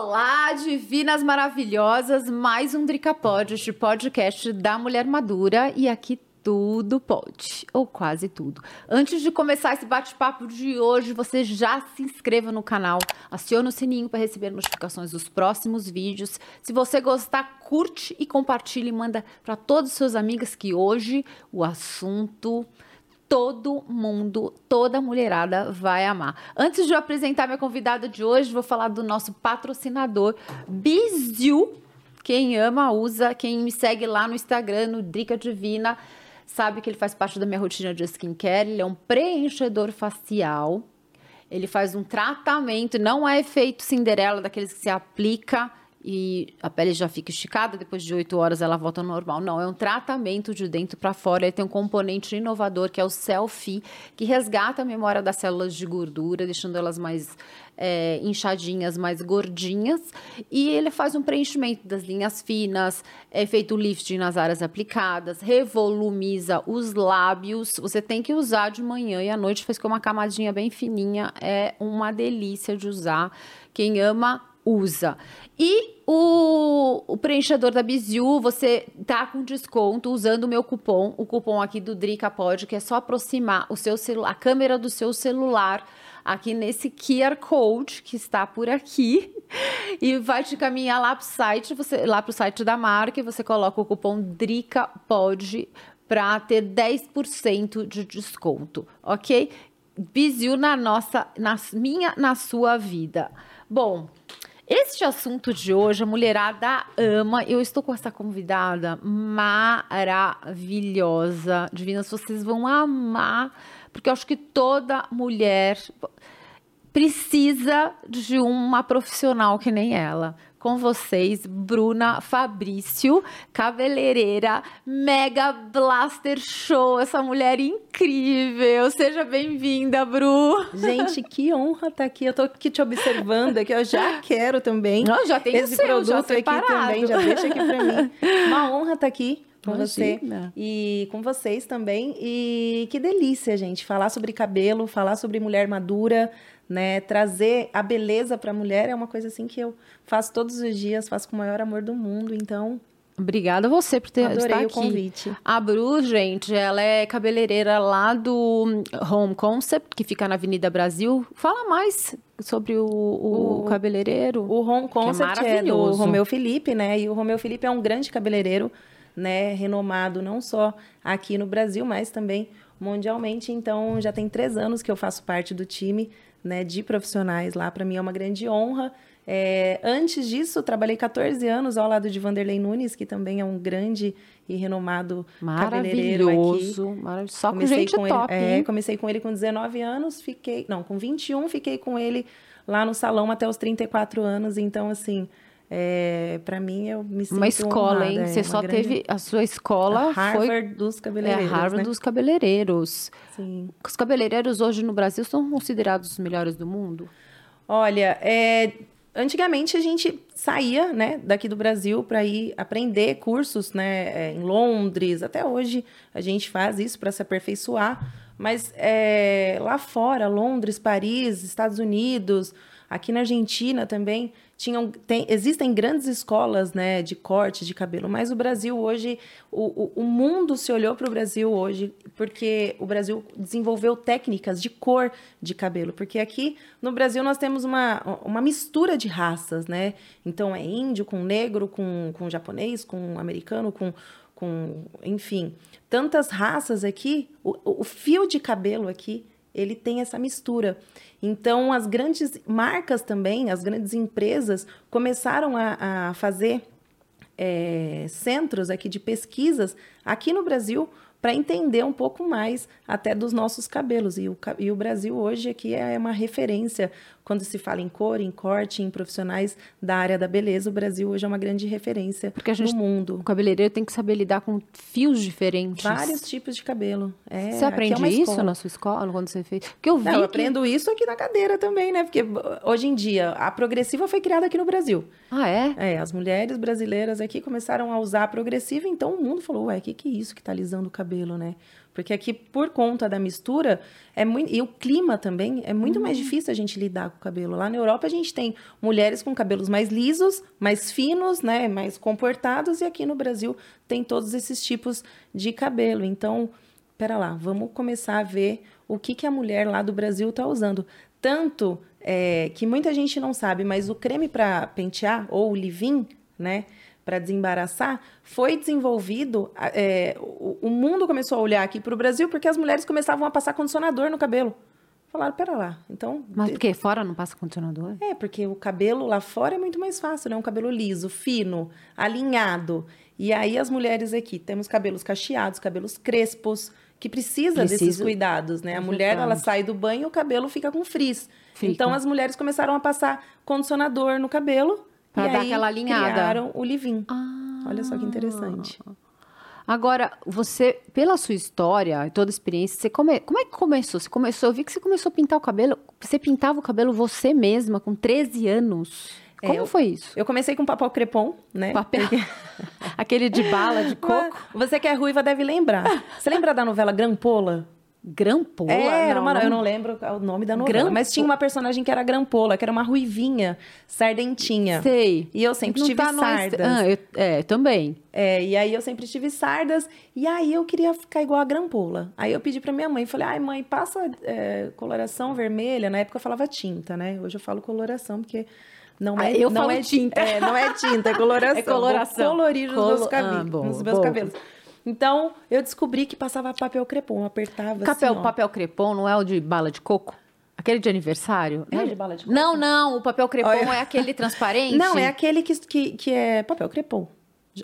Olá, divinas maravilhosas, mais um Dricapod, este podcast da Mulher Madura e aqui tudo pode, ou quase tudo. Antes de começar esse bate-papo de hoje, você já se inscreva no canal, acione o sininho para receber notificações dos próximos vídeos. Se você gostar, curte e compartilhe, manda para todos os seus amigos que hoje o assunto todo mundo, toda mulherada vai amar. Antes de eu apresentar minha convidada de hoje, vou falar do nosso patrocinador, Biziu. Quem ama, usa. Quem me segue lá no Instagram, no Drica Divina, sabe que ele faz parte da minha rotina de skincare. Ele é um preenchedor facial. Ele faz um tratamento, não é efeito Cinderela, daqueles que se aplica e a pele já fica esticada, depois de oito horas ela volta ao normal. Não, é um tratamento de dentro para fora. Ele tem um componente inovador que é o selfie, que resgata a memória das células de gordura, deixando elas mais é, inchadinhas, mais gordinhas. E ele faz um preenchimento das linhas finas, é feito lifting nas áreas aplicadas, revolumiza os lábios. Você tem que usar de manhã e à noite, faz com uma camadinha bem fininha. É uma delícia de usar. Quem ama, usa. E o, o preenchedor da Biziu, você tá com desconto usando o meu cupom, o cupom aqui do Drica Pod, que é só aproximar o seu celular, a câmera do seu celular aqui nesse QR Code que está por aqui e vai te caminhar lá para o site, você lá para o site da marca e você coloca o cupom Drica Pod para ter 10% de desconto, ok? Biziu na nossa, na minha, na sua vida. Bom, este assunto de hoje, a mulherada ama. Eu estou com essa convidada maravilhosa. Divinas, vocês vão amar, porque eu acho que toda mulher precisa de uma profissional que nem ela com vocês, Bruna Fabrício, cabeleireira, Mega Blaster Show, essa mulher incrível. Seja bem-vinda, Bru. Gente, que honra estar tá aqui. Eu tô aqui te observando, que eu já quero também. Não, já tem esse seu, produto já aqui também, já deixa aqui para mim. Uma honra estar tá aqui com Imagina. você e com vocês também. E que delícia, gente, falar sobre cabelo, falar sobre mulher madura, né? Trazer a beleza para a mulher é uma coisa assim que eu faço todos os dias, faço com o maior amor do mundo, então Obrigada a você por ter Adorei estar o aqui. convite. A Bru, gente, ela é cabeleireira lá do Home Concept, que fica na Avenida Brasil. Fala mais sobre o, o, o cabeleireiro. O Home Concept é, é do Romeu Felipe, né? E o Romeu Felipe é um grande cabeleireiro, né? Renomado não só aqui no Brasil, mas também mundialmente. Então, já tem três anos que eu faço parte do time né, de profissionais lá. Para mim é uma grande honra. É, antes disso, trabalhei 14 anos ao lado de Vanderlei Nunes, que também é um grande e renomado cabeleireiro aqui. Maravilhoso, só comecei com gente com top. Ele, é, comecei com ele com 19 anos, fiquei, não, com 21 fiquei com ele lá no salão até os 34 anos, então assim, é, para mim, eu me sinto Uma escola, honrada, hein? É, Você só grande... teve... A sua escola a Harvard foi... dos cabeleireiros, É a Harvard né? dos cabeleireiros. Sim. Os cabeleireiros hoje no Brasil são considerados os melhores do mundo? Olha, é, antigamente a gente saía, né, daqui do Brasil para ir aprender cursos, né, é, em Londres. Até hoje a gente faz isso para se aperfeiçoar. Mas é, lá fora, Londres, Paris, Estados Unidos, aqui na Argentina também, tinham, tem, existem grandes escolas né, de corte de cabelo, mas o Brasil hoje, o, o, o mundo se olhou para o Brasil hoje, porque o Brasil desenvolveu técnicas de cor de cabelo, porque aqui no Brasil nós temos uma, uma mistura de raças, né? Então é índio com negro, com, com japonês, com americano, com, com enfim, tantas raças aqui, o, o fio de cabelo aqui ele tem essa mistura. Então, as grandes marcas também, as grandes empresas começaram a, a fazer é, centros aqui de pesquisas aqui no Brasil para entender um pouco mais até dos nossos cabelos. E o, e o Brasil hoje aqui é uma referência quando se fala em cor, em corte, em profissionais da área da beleza. O Brasil hoje é uma grande referência Porque a gente, no mundo. O cabeleireiro tem que saber lidar com fios diferentes. Vários tipos de cabelo. É, você aprende é isso na sua escola, quando você fez? Porque eu vi Não, eu que... aprendo isso aqui na cadeira também, né? Porque hoje em dia a progressiva foi criada aqui no Brasil. Ah, é? É, as mulheres brasileiras aqui começaram a usar a progressiva, então o mundo falou, ué, o que, que é isso que tá alisando o cabelo, né? Porque aqui, por conta da mistura, é muito. E o clima também, é muito mais difícil a gente lidar com o cabelo. Lá na Europa, a gente tem mulheres com cabelos mais lisos, mais finos, né? Mais comportados, e aqui no Brasil tem todos esses tipos de cabelo. Então, pera lá, vamos começar a ver o que, que a mulher lá do Brasil está usando. Tanto é, que muita gente não sabe, mas o creme para pentear, ou o leave-in, né? Para desembaraçar, foi desenvolvido. É, o, o, mundo começou a olhar aqui para o Brasil porque as mulheres começavam a passar condicionador no cabelo. Falaram, pera lá, então... Mas por que? Fora não passa condicionador? É, porque o cabelo lá fora é muito mais fácil, né? Um cabelo liso, fino, alinhado. E aí as mulheres aqui, temos cabelos cacheados, cabelos crespos, que precisa Preciso. desses cuidados, né? A mulher, ela sai do banho e o cabelo fica com frizz. Fica. Então, as mulheres começaram a passar condicionador no cabelo Pra e dar aí, aquela alinhada. criaram o Livin. Ah. Olha só que interessante. Agora, você, pela sua história e toda a experiência, você come... como é que começou? Você começou, eu vi que você começou a pintar o cabelo. Você pintava o cabelo você mesma, com 13 anos. Como é, eu, foi isso? Eu comecei com papel crepom, né? Papel. Aquele de bala de coco. Você que é ruiva deve lembrar. Você lembra da novela Grampola? Grampola? É, era uma, não, eu não lembro o nome da novela, Grampo... mas tinha uma personagem que era Grampola, que era uma ruivinha, sardentinha. Sei. E eu sempre não tive tá sardas. Ah, eu, é, também. É, e aí eu sempre tive sardas, e aí eu queria ficar igual a Grampola. Aí eu pedi pra minha mãe, falei, ai mãe, passa é, coloração vermelha. Na época eu falava tinta, né? Hoje eu falo coloração, porque... Não ah, é, eu não falo é tinta. É, não é tinta, é coloração. É coloração. Vou colorir Colo... os meus, cabelos, ah, bom, nos meus cabelos. Então, eu descobri que passava papel crepom, apertava papel, assim, Papel crepom não é o de bala de coco? Aquele de aniversário? É, é de bala de coco? Não, não, o papel crepom Olha. é aquele transparente? Não, é aquele que, que, que é papel crepom.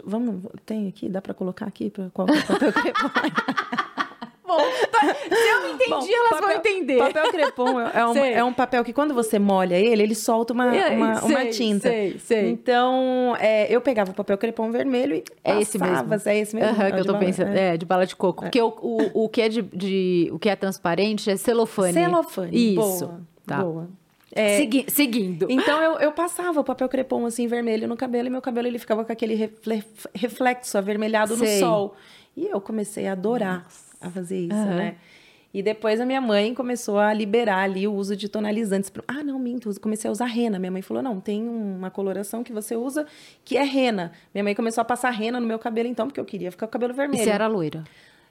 Vamos, tem aqui, dá para colocar aqui qual é o papel crepom? bom. Se eu não entendi, bom, elas papel, vão entender. Papel crepom é um, é um papel que quando você molha ele, ele solta uma, uma, sei, uma tinta. Sei, sei. Então, é, eu pegava o papel crepom vermelho e é esse mesmo. É esse mesmo. Uhum, que eu tô bala, pensando. É. é. de bala de coco. É. Porque o, o, o, que é de, de, o que é transparente é celofane. Celofane. Isso. Boa. Tá. Boa. É, Segui seguindo. Então eu, eu passava o papel crepom assim vermelho no cabelo e meu cabelo ele ficava com aquele reflexo avermelhado Sei. no sol. E eu comecei a adorar. Nossa a fazer isso, uhum. né? E depois a minha mãe começou a liberar ali o uso de tonalizantes. Ah, não, minto, comecei a usar rena. Minha mãe falou: não, tem uma coloração que você usa que é rena. Minha mãe começou a passar rena no meu cabelo, então, porque eu queria ficar com o cabelo vermelho. E você era loira?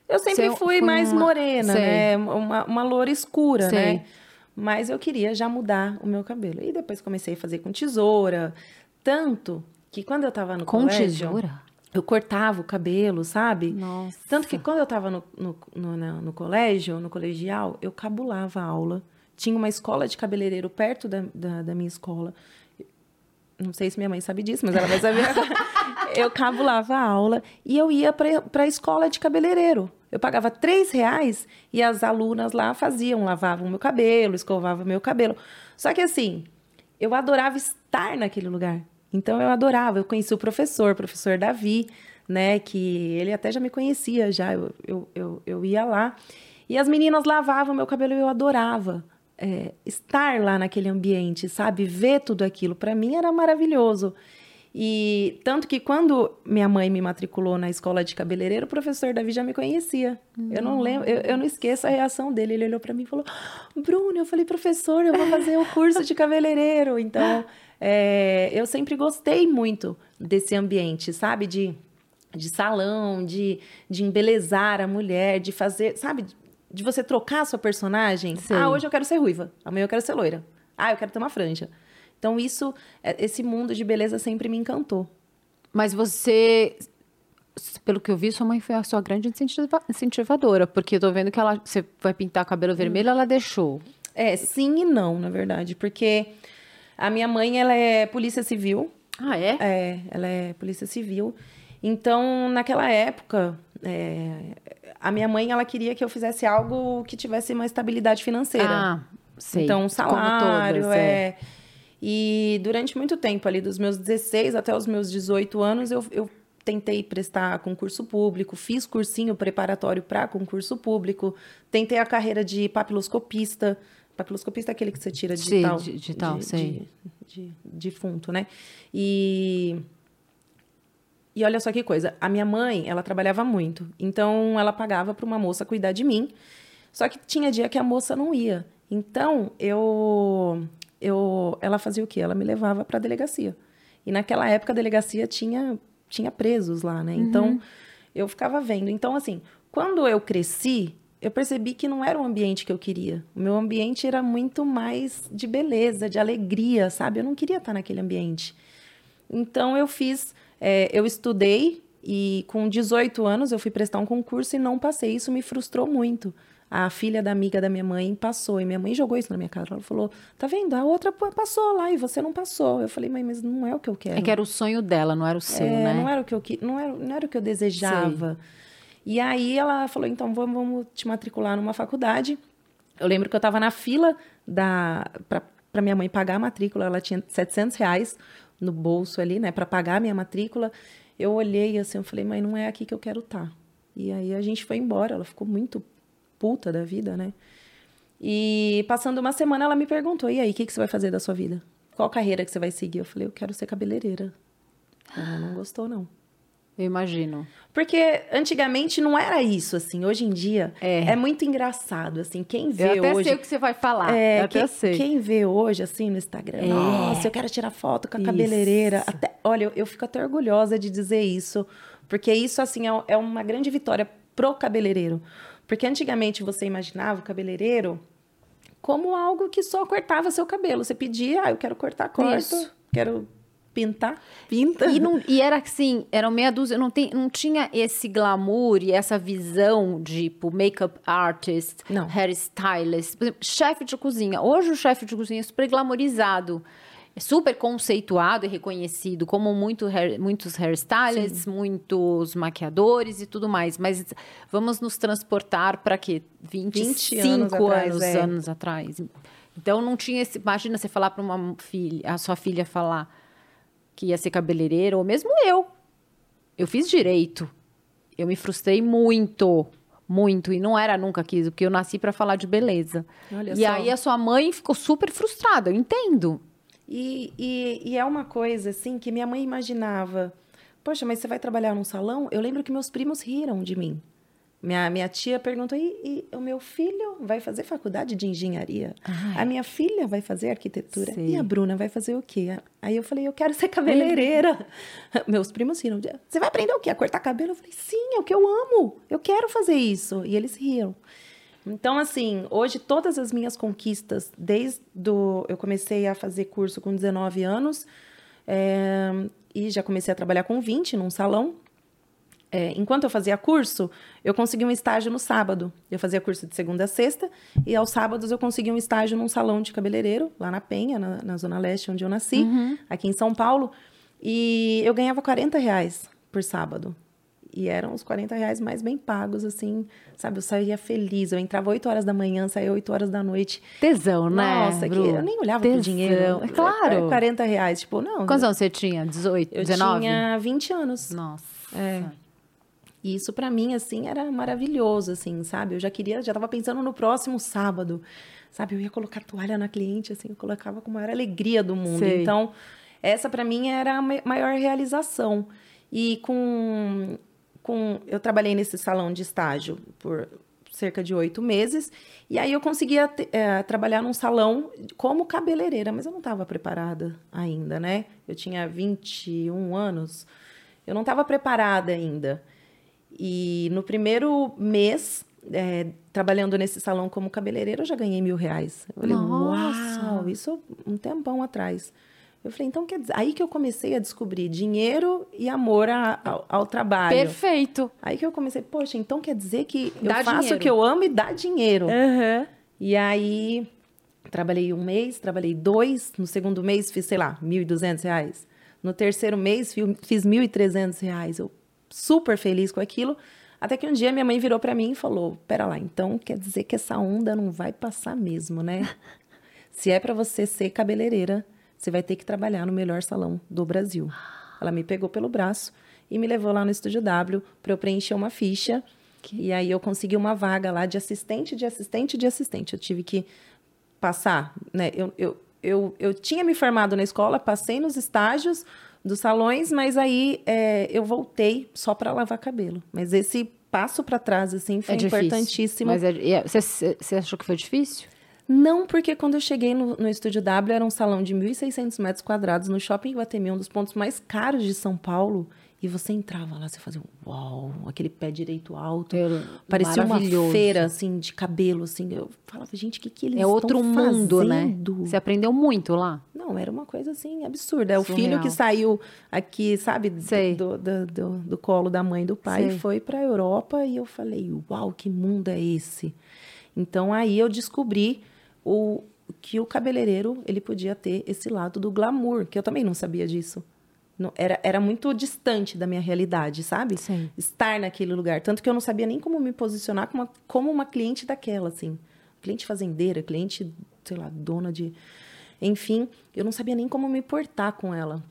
Eu sempre você fui mais uma... morena, Sei. né? Uma, uma loura escura, Sei. né? Mas eu queria já mudar o meu cabelo. E depois comecei a fazer com tesoura. Tanto que quando eu tava no com colégio... Com tesoura? Eu cortava o cabelo, sabe? Nossa. Tanto que quando eu estava no, no, no, no, colégio, no colegial, eu cabulava a aula. Tinha uma escola de cabeleireiro perto da, da, da minha escola. Não sei se minha mãe sabe disso, mas ela vai saber. eu cabulava a aula e eu ia para a escola de cabeleireiro. Eu pagava três reais e as alunas lá faziam, lavavam meu cabelo, escovavam meu cabelo. Só que assim, eu adorava estar naquele lugar. Então eu adorava, eu conheci o professor, o professor Davi, né? Que ele até já me conhecia já, eu, eu, eu, eu ia lá. E as meninas lavavam meu cabelo e eu adorava. É, estar lá naquele ambiente, sabe? Ver tudo aquilo, para mim era maravilhoso. E tanto que quando minha mãe me matriculou na escola de cabeleireiro, o professor Davi já me conhecia. Eu não lembro, eu, eu, não esqueço a reação dele. Ele olhou para mim e falou: Bruno, eu falei, professor, eu vou fazer o curso de cabeleireiro. Então, é, eu sempre gostei muito desse ambiente, sabe? De, de salão, de, de embelezar a mulher, de fazer, sabe? De você trocar a sua personagem. Sim. Ah, hoje eu quero ser ruiva, amanhã eu quero ser loira. Ah, eu quero ter uma franja. Então, isso, é, esse mundo de beleza sempre me encantou. Mas você pelo que eu vi, sua mãe foi a sua grande incentivadora, porque eu tô vendo que ela você vai pintar cabelo vermelho, ela deixou. É, sim e não, na verdade, porque a minha mãe, ela é polícia civil. Ah, é? É, ela é polícia civil. Então, naquela época, é, a minha mãe, ela queria que eu fizesse algo que tivesse uma estabilidade financeira. Ah, sei. Então, salário, todas, é. é. E durante muito tempo, ali dos meus 16 até os meus 18 anos, eu, eu tentei prestar concurso público, fiz cursinho preparatório para concurso público, tentei a carreira de papiloscopista, Papiloscopista é aquele que você tira digital. Sim, digital, de, sei. De, de, defunto, né? E E olha só que coisa, a minha mãe, ela trabalhava muito, então ela pagava para uma moça cuidar de mim. Só que tinha dia que a moça não ia. Então, eu eu ela fazia o quê? Ela me levava para a delegacia. E naquela época a delegacia tinha tinha presos lá, né? Então, uhum. eu ficava vendo. Então, assim, quando eu cresci, eu percebi que não era o ambiente que eu queria. O meu ambiente era muito mais de beleza, de alegria, sabe? Eu não queria estar naquele ambiente. Então eu fiz, é, eu estudei e com 18 anos eu fui prestar um concurso e não passei. Isso me frustrou muito. A filha da amiga da minha mãe passou e minha mãe jogou isso na minha cara. Ela falou: "Tá vendo? A outra passou lá e você não passou". Eu falei: "Mãe, mas não é o que eu quero". É que era o sonho dela, não era o seu, é, né? Não era o que eu não era, não era o que eu desejava. Sei. E aí ela falou: então vamos, vamos te matricular numa faculdade. Eu lembro que eu estava na fila da para minha mãe pagar a matrícula, ela tinha 700 reais no bolso ali, né, para pagar a minha matrícula. Eu olhei assim, eu falei, mãe, não é aqui que eu quero estar. Tá. E aí a gente foi embora, ela ficou muito puta da vida, né? E passando uma semana, ela me perguntou: e aí, o que, que você vai fazer da sua vida? Qual carreira que você vai seguir? Eu falei: eu quero ser cabeleireira. Ela não gostou, não. Eu imagino. Porque antigamente não era isso, assim. Hoje em dia é, é muito engraçado, assim. Quem vê eu até hoje. sei o que você vai falar. É, eu quem, sei. quem vê hoje, assim, no Instagram, é. nossa, eu quero tirar foto com a isso. cabeleireira. Até, olha, eu, eu, fico até orgulhosa de dizer isso. Porque isso, assim, é, é uma grande vitória pro cabeleireiro. Porque antigamente você imaginava o cabeleireiro como algo que só cortava seu cabelo. Você pedia, ah, eu quero cortar, corto. Isso. Quero pintar, pinta. E, não, e era assim, eram meia dúzia, não, tem, não tinha esse glamour e essa visão de tipo, make-up artist, não. hairstylist, chefe de cozinha. Hoje o chefe de cozinha é super glamorizado. É super conceituado e reconhecido como muito hair, muitos hairstylists, Sim. muitos maquiadores e tudo mais. Mas vamos nos transportar para quê? 25 anos, atrás, anos, é. anos atrás. Então não tinha esse. Imagina você falar para uma filha, a sua filha falar que ia ser cabeleireira, ou mesmo eu. Eu fiz direito. Eu me frustrei muito, muito. E não era nunca aquilo, porque eu nasci para falar de beleza. Olha e só. aí a sua mãe ficou super frustrada, eu entendo. E, e, e, é uma coisa, assim, que minha mãe imaginava. Poxa, mas você vai trabalhar num salão? Eu lembro que meus primos riram de mim. Minha, minha tia perguntou: e, e, o meu filho vai fazer faculdade de engenharia? Ai. A minha filha vai fazer arquitetura? Sei. E a Bruna vai fazer o quê? Aí eu falei: eu quero ser cabeleireira. Meus primos riram: você vai aprender o quê? A cortar cabelo? Eu falei: sim, é o que eu amo. Eu quero fazer isso. E eles riam. Então, assim, hoje todas as minhas conquistas, desde do, eu comecei a fazer curso com 19 anos é, e já comecei a trabalhar com 20 num salão é, enquanto eu fazia curso, eu consegui um estágio no sábado. Eu fazia curso de segunda a sexta, e aos sábados eu consegui um estágio num salão de cabeleireiro, lá na Penha, na, na Zona Leste, onde eu nasci, uhum. aqui em São Paulo. E eu ganhava 40 reais por sábado. E eram os 40 reais mais bem pagos, assim, sabe? Eu saía feliz. Eu entrava 8 horas da manhã, saía 8 horas da noite. Tesão, né? Nossa, que eu nem olhava Tesão. pro dinheiro. É claro. 40 reais, tipo, não. Quantos anos você tinha? 18, eu 19? Eu tinha 20 anos. Nossa. É. E isso para mim assim era maravilhoso, assim, sabe? Eu já queria, já estava pensando no próximo sábado, sabe? Eu ia colocar toalha na cliente, assim, eu colocava com a maior alegria do mundo. Sei. Então, essa para mim era a maior realização. E com, com eu trabalhei nesse salão de estágio por cerca de oito meses e aí eu conseguia é, trabalhar num salão como cabeleireira, mas eu não estava preparada ainda, né? Eu tinha 21 anos, eu não estava preparada ainda. E no primeiro mês, é, trabalhando nesse salão como cabeleireira, eu já ganhei mil reais. Eu falei, Nossa. uau, isso um tempão atrás. Eu falei, então quer dizer, aí que eu comecei a descobrir dinheiro e amor a, ao, ao, trabalho. Perfeito. Aí que eu comecei, poxa, então quer dizer que dá eu faço dinheiro. o que eu amo e dá dinheiro. Uhum. E aí, trabalhei um mês, trabalhei dois, no segundo mês fiz, sei lá, mil e duzentos reais. No terceiro mês fiz mil e trezentos reais. Eu, super feliz com aquilo. Até que um dia minha mãe virou para mim e falou: Pera lá, então quer dizer que essa onda não vai passar mesmo, né? Se é para você ser cabeleireira, você vai ter que trabalhar no melhor salão do Brasil. Ela me pegou pelo braço e me levou lá no Estúdio W para eu preencher uma ficha. Que... E aí eu consegui uma vaga lá de assistente, de assistente, de assistente. Eu tive que passar, né? Eu, eu, eu, eu tinha me formado na escola, passei nos estágios, dos salões, mas aí é, eu voltei só para lavar cabelo. Mas esse passo para trás, assim, foi é importantíssimo. Mas é, você, você achou que foi difícil? Não, porque quando eu cheguei no, no Estúdio W, era um salão de 1.600 metros quadrados no Shopping Guatemi, um dos pontos mais caros de São Paulo. E você entrava lá, você fazia um uau, aquele pé direito alto. Era Parecia uma feira, assim, de cabelo, assim. Eu falava, gente, o que que eles É outro mundo, né? fazendo? Você aprendeu muito lá. Não, era uma coisa, assim, absurda. É o filho que saiu aqui, sabe, do, do, do, do colo da mãe e do pai, Sei. foi pra Europa e eu falei, uau, que mundo é esse? Então, aí eu descobri o que o cabeleireiro, ele podia ter esse lado do glamour, que eu também não sabia disso. Era, era muito distante da minha realidade, sabe? Sei. Estar naquele lugar. Tanto que eu não sabia nem como me posicionar como uma, como uma cliente daquela, assim. Cliente fazendeira, cliente, sei lá, dona de. Enfim, eu não sabia nem como me portar com ela.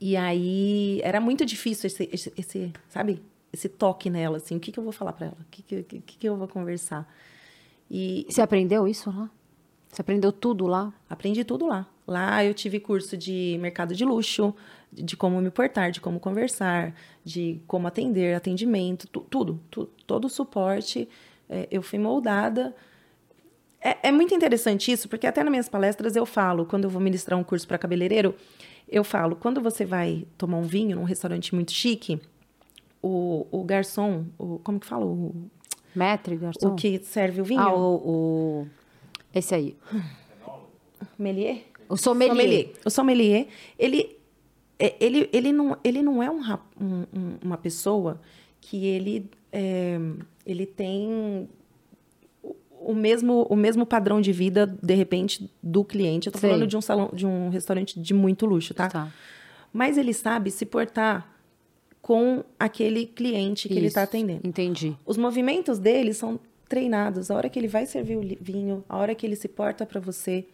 E aí era muito difícil esse, esse, esse, sabe? Esse toque nela, assim. O que, que eu vou falar pra ela? O que, que, que, que eu vou conversar? E Você aprendeu isso lá? Você aprendeu tudo lá? Aprendi tudo lá. Lá eu tive curso de mercado de luxo, de como me portar, de como conversar, de como atender, atendimento, tu- tudo, tu- todo o suporte. é, eu fui moldada. É, é muito interessante isso, porque até nas minhas palestras eu falo, quando eu vou ministrar um curso para cabeleireiro, eu falo, quando você vai tomar um vinho num restaurante muito chique, o, o garçom, o, como que fala? O, Metre, garçom? o que serve o vinho? Ah, o, o- Esse aí. Melier? O sommelier. O sommelier, ele, ele, ele, não, ele não é um, um- um- uma pessoa que ele, é, ele tem o- mesmo, o mesmo padrão de vida, de repente, do cliente. Eu tô Sei. falando de um salão, de um restaurante de muito luxo, tá? Tá. Mas ele sabe se portar com aquele cliente que ele está Isso, atendendo. Entendi. Os movimentos dele são treinados. A hora que ele vai servir o vinho, a hora que ele se porta para você.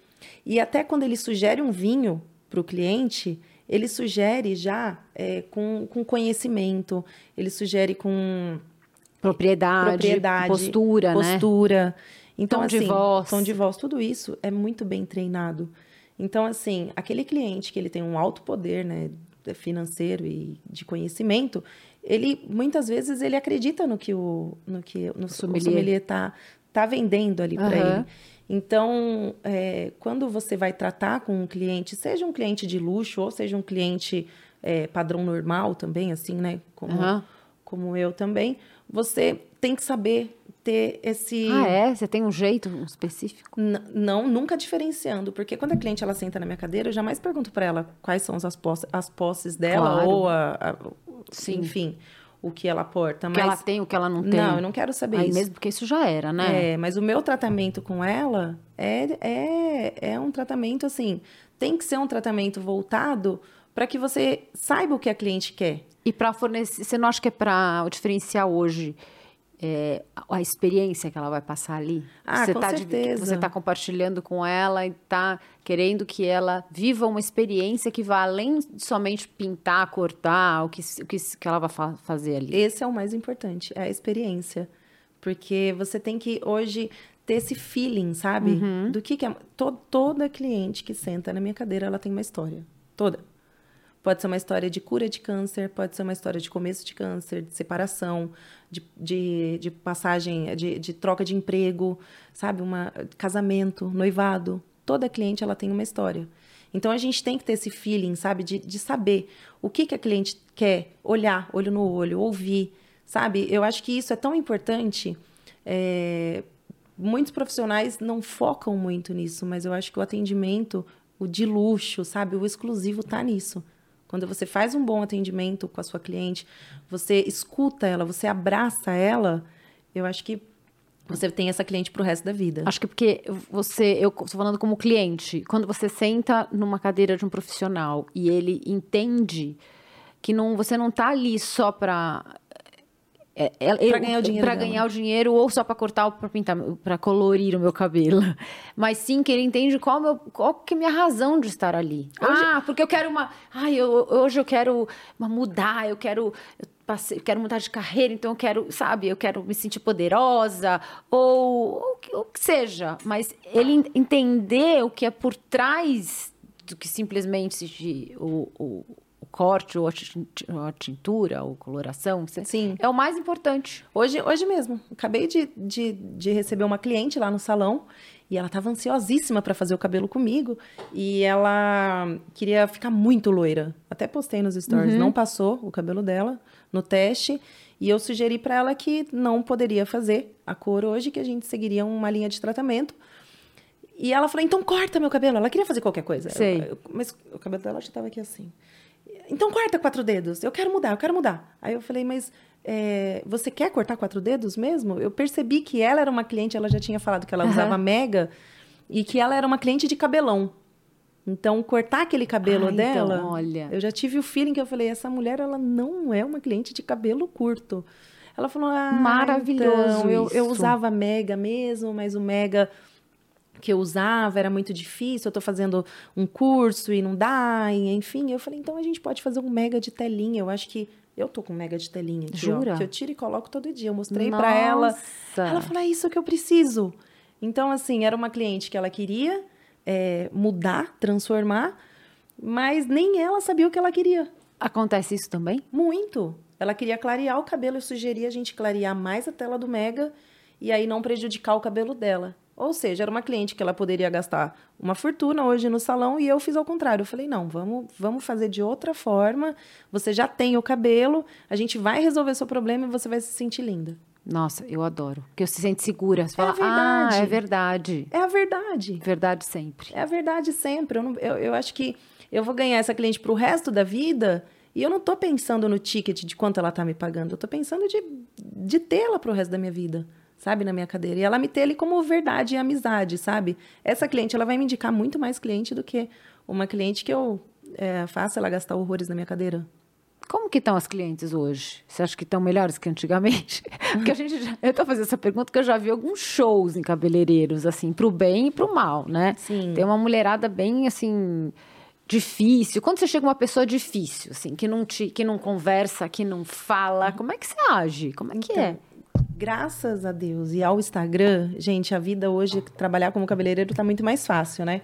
E até quando ele sugere um vinho para o cliente, ele sugere já é, com, com conhecimento, ele sugere com Propriedade, propriedade, postura, né? postura. Então, Tom de assim, voz. tom de voz, tudo isso é muito bem treinado. Então, assim, aquele cliente que ele tem um alto poder, né, financeiro e de conhecimento, ele muitas vezes ele acredita no que o no que no, o sommelier. sommelier tá vendendo ali para ele. Então, é, quando você vai tratar com um cliente, seja um cliente de luxo ou seja um cliente é, padrão normal também, assim, né, como Aham. como eu também, você tem que saber ter esse Ah, é? Você tem um jeito específico? N- não nunca diferenciando, porque quando a cliente ela senta na minha cadeira, eu jamais pergunto para ela quais são as posses, as posses dela Claro. ou a, a- Sim. enfim, o que ela porta, O mas que ela tem, o que ela não tem. não, eu não quero saber Aí isso. mesmo porque isso já era, né? É, mas o meu tratamento com ela é, é, é um tratamento assim, tem que ser um tratamento voltado para que você saiba o que a cliente quer. E para fornecer, você não acha que é para o diferencial hoje é, a experiência que ela vai passar ali? Ah, você com tá certeza. você está compartilhando com ela e está querendo que ela viva uma experiência que vá além de somente pintar, cortar, o que, o que, que ela vai fa- fazer ali. Esse é o mais importante, é a experiência. Porque você tem que hoje ter esse feeling, sabe? Uhum. Do que, que é. to- toda cliente que senta na minha cadeira, ela tem uma história. Toda. Pode ser uma história de cura de câncer, pode ser uma história de começo de câncer, de separação, de, de, de passagem, de, de troca de emprego, sabe? Uma, casamento, noivado. Toda cliente, ela tem uma história. Então, a gente tem que ter esse feeling, sabe? De, de saber o que, que a cliente quer, olhar, olho no olho, ouvir, sabe? Eu acho que isso é tão importante. É, muitos profissionais não focam muito nisso, mas eu acho que o atendimento, o de luxo, sabe? O exclusivo tá nisso. Quando você faz um bom atendimento com a sua cliente, você escuta ela, você abraça ela, eu acho que você tem essa cliente pro resto da vida. Acho que porque você, eu estou falando como cliente, quando você senta numa cadeira de um profissional e ele entende que não, você não está ali só para Pra ganhar o dinheiro para ganhar o dinheiro ou só para cortar ou para pintar para colorir o meu cabelo. Mas sim que ele entende qual, é meu, qual que é a minha razão de estar ali. Ah porque eu quero uma ai eu, hoje eu quero uma mudar eu quero eu passei- quero mudar de carreira então eu quero sabe eu quero me sentir poderosa ou o que, seja. Mas ele en- entender o que é por trás do que simplesmente de- o, o corte, ou a tin- a tintura, ou coloração. Sim. É o mais importante. Hoje, hoje mesmo, acabei de, de, de receber uma cliente lá no salão e ela estava ansiosíssima para fazer o cabelo comigo e ela queria ficar muito loira. Até postei nos stories, não passou o cabelo dela no teste e eu sugeri para ela que não poderia fazer a cor hoje, que a gente seguiria uma linha de tratamento. E ela falou, então corta meu cabelo. Ela queria fazer qualquer coisa. Sei. Eu- eu- mas o cabelo dela já estava aqui assim. Então corta quatro dedos. Eu quero mudar, eu quero mudar. Aí eu falei, mas é, você quer cortar quatro dedos mesmo? Eu percebi que ela era uma cliente, ela já tinha falado que ela Aham. usava mega e que ela era uma cliente de cabelão. Então, cortar aquele cabelo Ah, então, dela, olha. eu já tive o feeling que eu falei, essa mulher, ela não é uma cliente de cabelo curto. Ela falou, ah, Maravilhoso então, eu, eu usava mega mesmo, mas o mega que eu usava era muito difícil, eu tô fazendo um curso e não dá, e enfim. Eu falei, então a gente pode fazer um mega de telinha. Eu acho que eu tô com mega de telinha aqui, ó, Jura? que eu tiro e coloco todo dia. Eu mostrei pra ela. Ela falou, é isso que eu preciso. Então, assim, era uma cliente que ela queria é, mudar, transformar, mas nem ela sabia o que ela queria. Acontece isso também? Muito. Ela queria clarear o cabelo, eu sugeri a gente clarear mais a tela do Mega e aí não prejudicar o cabelo dela. Ou seja, era uma cliente que ela poderia gastar uma fortuna hoje no salão e eu fiz ao contrário. Eu falei, não, vamos, vamos fazer de outra forma. Você já tem o cabelo, a gente vai resolver seu problema e você vai se sentir linda. Nossa, eu adoro. Porque você se sente segura. Você É fala, verdade. ah, é verdade. É a verdade. Verdade sempre. É a verdade sempre. Eu, não- eu, eu acho que eu vou ganhar essa cliente pro resto da vida e eu não tô pensando no ticket de quanto ela tá me pagando. Eu tô pensando de, de tê-la pro resto da minha vida, sabe? Na minha cadeira. E ela me ter ali como verdade e amizade, sabe? Essa cliente, ela vai me indicar muito mais cliente do que uma cliente que eu é, faço ela gastar horrores na minha cadeira. Como que estão as clientes hoje? Você acha que estão melhores que antigamente? Porque a gente já, eu tô fazendo essa pergunta porque eu já vi alguns shows em cabeleireiros, assim, pro bem e pro mal, né? Sim. Tem uma mulherada bem, assim, difícil. Quando você chega uma pessoa difícil, assim, que não, te, que não conversa, que não fala, como é que você age? Como é que é? Graças a Deus e ao Instagram, gente, a vida hoje, trabalhar como cabeleireiro tá muito mais fácil, né?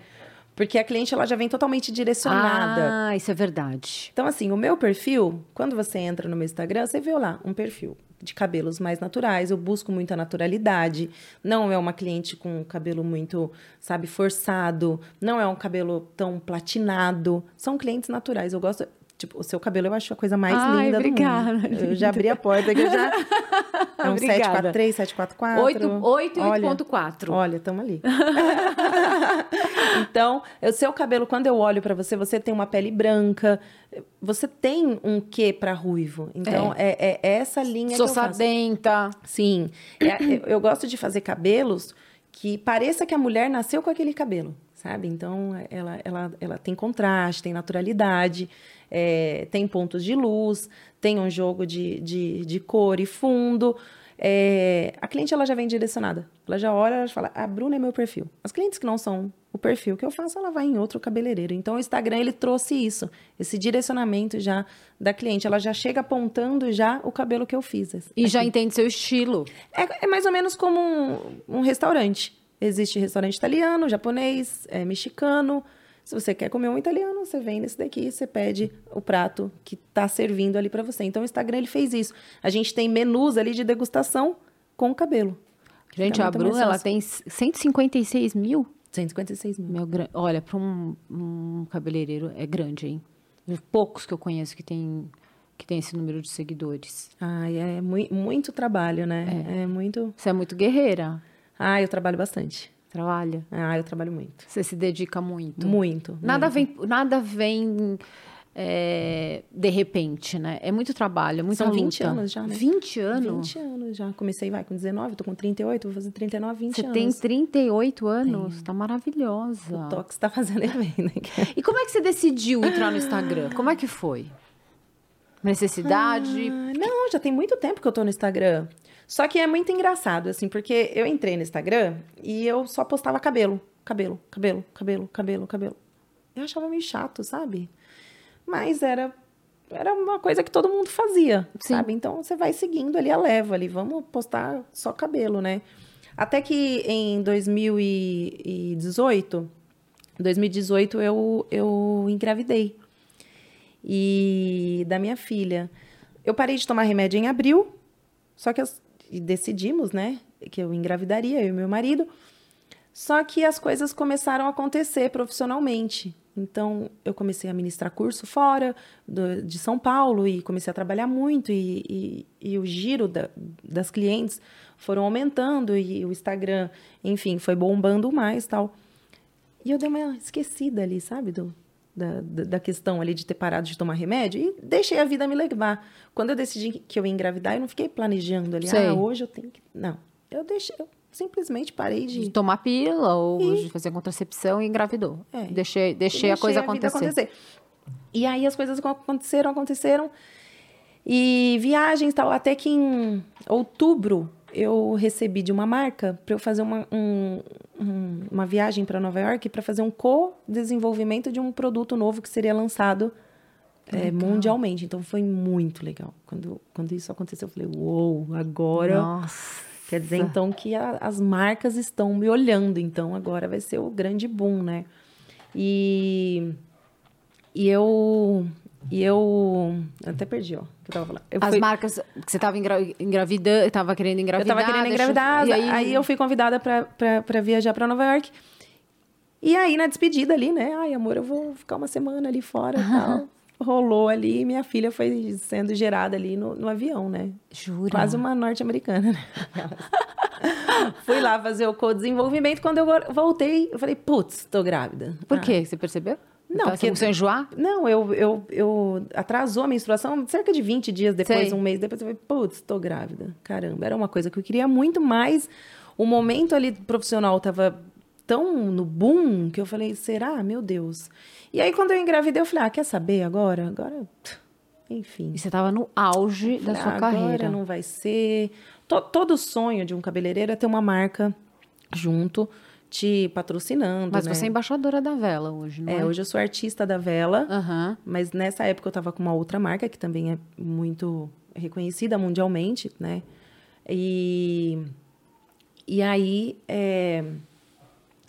Porque a cliente ela já vem totalmente direcionada. Ah, isso é verdade. Então, assim, o meu perfil, quando você entra no meu Instagram, você vê lá um perfil de cabelos mais naturais. Eu busco muita naturalidade. Não é uma cliente com cabelo muito, sabe, forçado. Não é um cabelo tão platinado. São clientes naturais. Eu gosto. Tipo, o seu cabelo eu acho a coisa mais Ai, linda obrigada, do mundo. Eu já abri a porta que eu já. É um Obrigada. 743, 744. 8, 8 e Olha, 8.4. Olha, estamos ali. então, o seu cabelo, quando eu olho pra você, você tem uma pele branca, você tem um quê pra ruivo. Então, é, é essa linha que Sou eu faço. sabenta. Sim. É, eu, eu gosto de fazer cabelos que pareça que a mulher nasceu com aquele cabelo, sabe? Então, ela, ela, ela tem contraste, tem naturalidade, é, tem pontos de luz, tem um jogo de, de, de cor e fundo. É, a cliente ela já vem direcionada. Ela já olha e fala: a Bruna é meu perfil. As clientes que não são o perfil que eu faço, ela vai em outro cabeleireiro. Então, o Instagram ele trouxe isso, esse direcionamento já da cliente. Ela já chega apontando já o cabelo que eu fiz. E já entende seu estilo. É, é mais ou menos como um, um restaurante. Existe restaurante italiano, japonês, é, mexicano. Se você quer comer um italiano, você vem nesse daqui, você pede o prato que está servindo ali para você. Então, o Instagram ele fez isso. A gente tem menus ali de degustação com o cabelo. Gente, a muito Bruna, ela tem 156 mil. 156 mil. Meu, olha, para um, um cabeleireiro é grande, hein? Os Poucos que eu conheço que tem, que tem esse número de seguidores. Ai, é mui- muito trabalho, né? É. muito. Você é muito guerreira. Ah, eu trabalho bastante. Trabalha. Ah, eu trabalho muito. Você se dedica muito. Muito. Nada muito. vem, nada vem é, de repente, né? É muito trabalho, é muita São 20 luta. anos já, né? 20 anos? 20 anos já. Comecei, vai, com 19, tô com 38, vou fazer 39, 20 Você anos. tem 38 anos, tá maravilhosa. O toque está fazendo é bem, né? E como é que você decidiu entrar no Instagram? Como é que foi? Necessidade? Ah, não, já tem muito tempo que eu tô no Instagram. Só que é muito engraçado, assim, porque eu entrei no Instagram e eu só postava cabelo. Cabelo, cabelo, cabelo, cabelo, cabelo. Eu achava meio chato, sabe? Mas era, era uma coisa que todo mundo fazia, Sim. sabe? Então você vai seguindo ali a leva ali, vamos postar só cabelo, né? Até que em 2018, 2018 eu, eu engravidei. e da minha filha. Eu parei de tomar remédio em abril, só que as, decidimos, né, que eu engravidaria, eu e meu marido. Só que as coisas começaram a acontecer profissionalmente. Então, eu comecei a ministrar curso fora do, de São Paulo e comecei a trabalhar muito. E, e, e o giro da, das clientes foram aumentando e o Instagram, enfim, foi bombando mais tal. E eu dei uma esquecida ali, sabe, do, da, da questão ali de ter parado de tomar remédio e deixei a vida me levar. Quando eu decidi que eu ia engravidar, eu não fiquei planejando ali, Sei. ah, hoje eu tenho que. Não. Eu deixei, eu simplesmente parei de. de tomar pílula ou e... de fazer contracepção e engravidou. É. Deixei, deixei, deixei a coisa a acontecer. acontecer. E aí as coisas aconteceram, aconteceram. E viagens e tal, até que em outubro eu recebi de uma marca para eu fazer uma, um, um, uma viagem para Nova York para fazer um co-desenvolvimento de um produto novo que seria lançado é, mundialmente. Então foi muito legal. Quando, quando isso aconteceu, eu falei, uou, wow, agora. Nossa. Quer dizer, então, que a, as marcas estão me olhando. Então, agora vai ser o grande boom, né? E, e eu e eu. Até perdi, ó. Que eu tava falando. Eu As fui... marcas que você tava engra... engravidando, tava querendo engravidar. Eu tava querendo engravidar. Deixa... Aí... aí... eu fui convidada pra viajar pra Nova York. E aí, na despedida ali, né? Ai, amor, eu vou ficar uma semana ali fora e tal. Rolou ali e minha filha foi sendo gerada ali no, no avião, né? Jura? Quase uma norte-americana, né? Fui lá fazer o co-desenvolvimento. Quando eu voltei, eu falei, putz, tô grávida. Por ah. quê? Você percebeu? Não, porque... Você enjoar? Não, eu, eu, eu atrasou a menstruação cerca de 20 dias depois, Sei. um mês depois. Eu falei, putz, tô grávida. Caramba, era uma coisa que eu queria muito, mas o momento ali profissional tava tão no boom que eu falei, será? Meu Deus. E aí, quando eu engravidei, eu falei, ah, quer saber agora? Agora, enfim. E você tava no auge falei, da sua ah, carreira. Agora não vai ser. Todo sonho de um cabeleireiro é ter uma marca junto te patrocinando. Mas né? você é embaixadora da vela hoje, não é? É, hoje eu sou artista da vela. Uhum. Mas nessa época eu estava com uma outra marca que também é muito reconhecida mundialmente, né? E, e aí. É...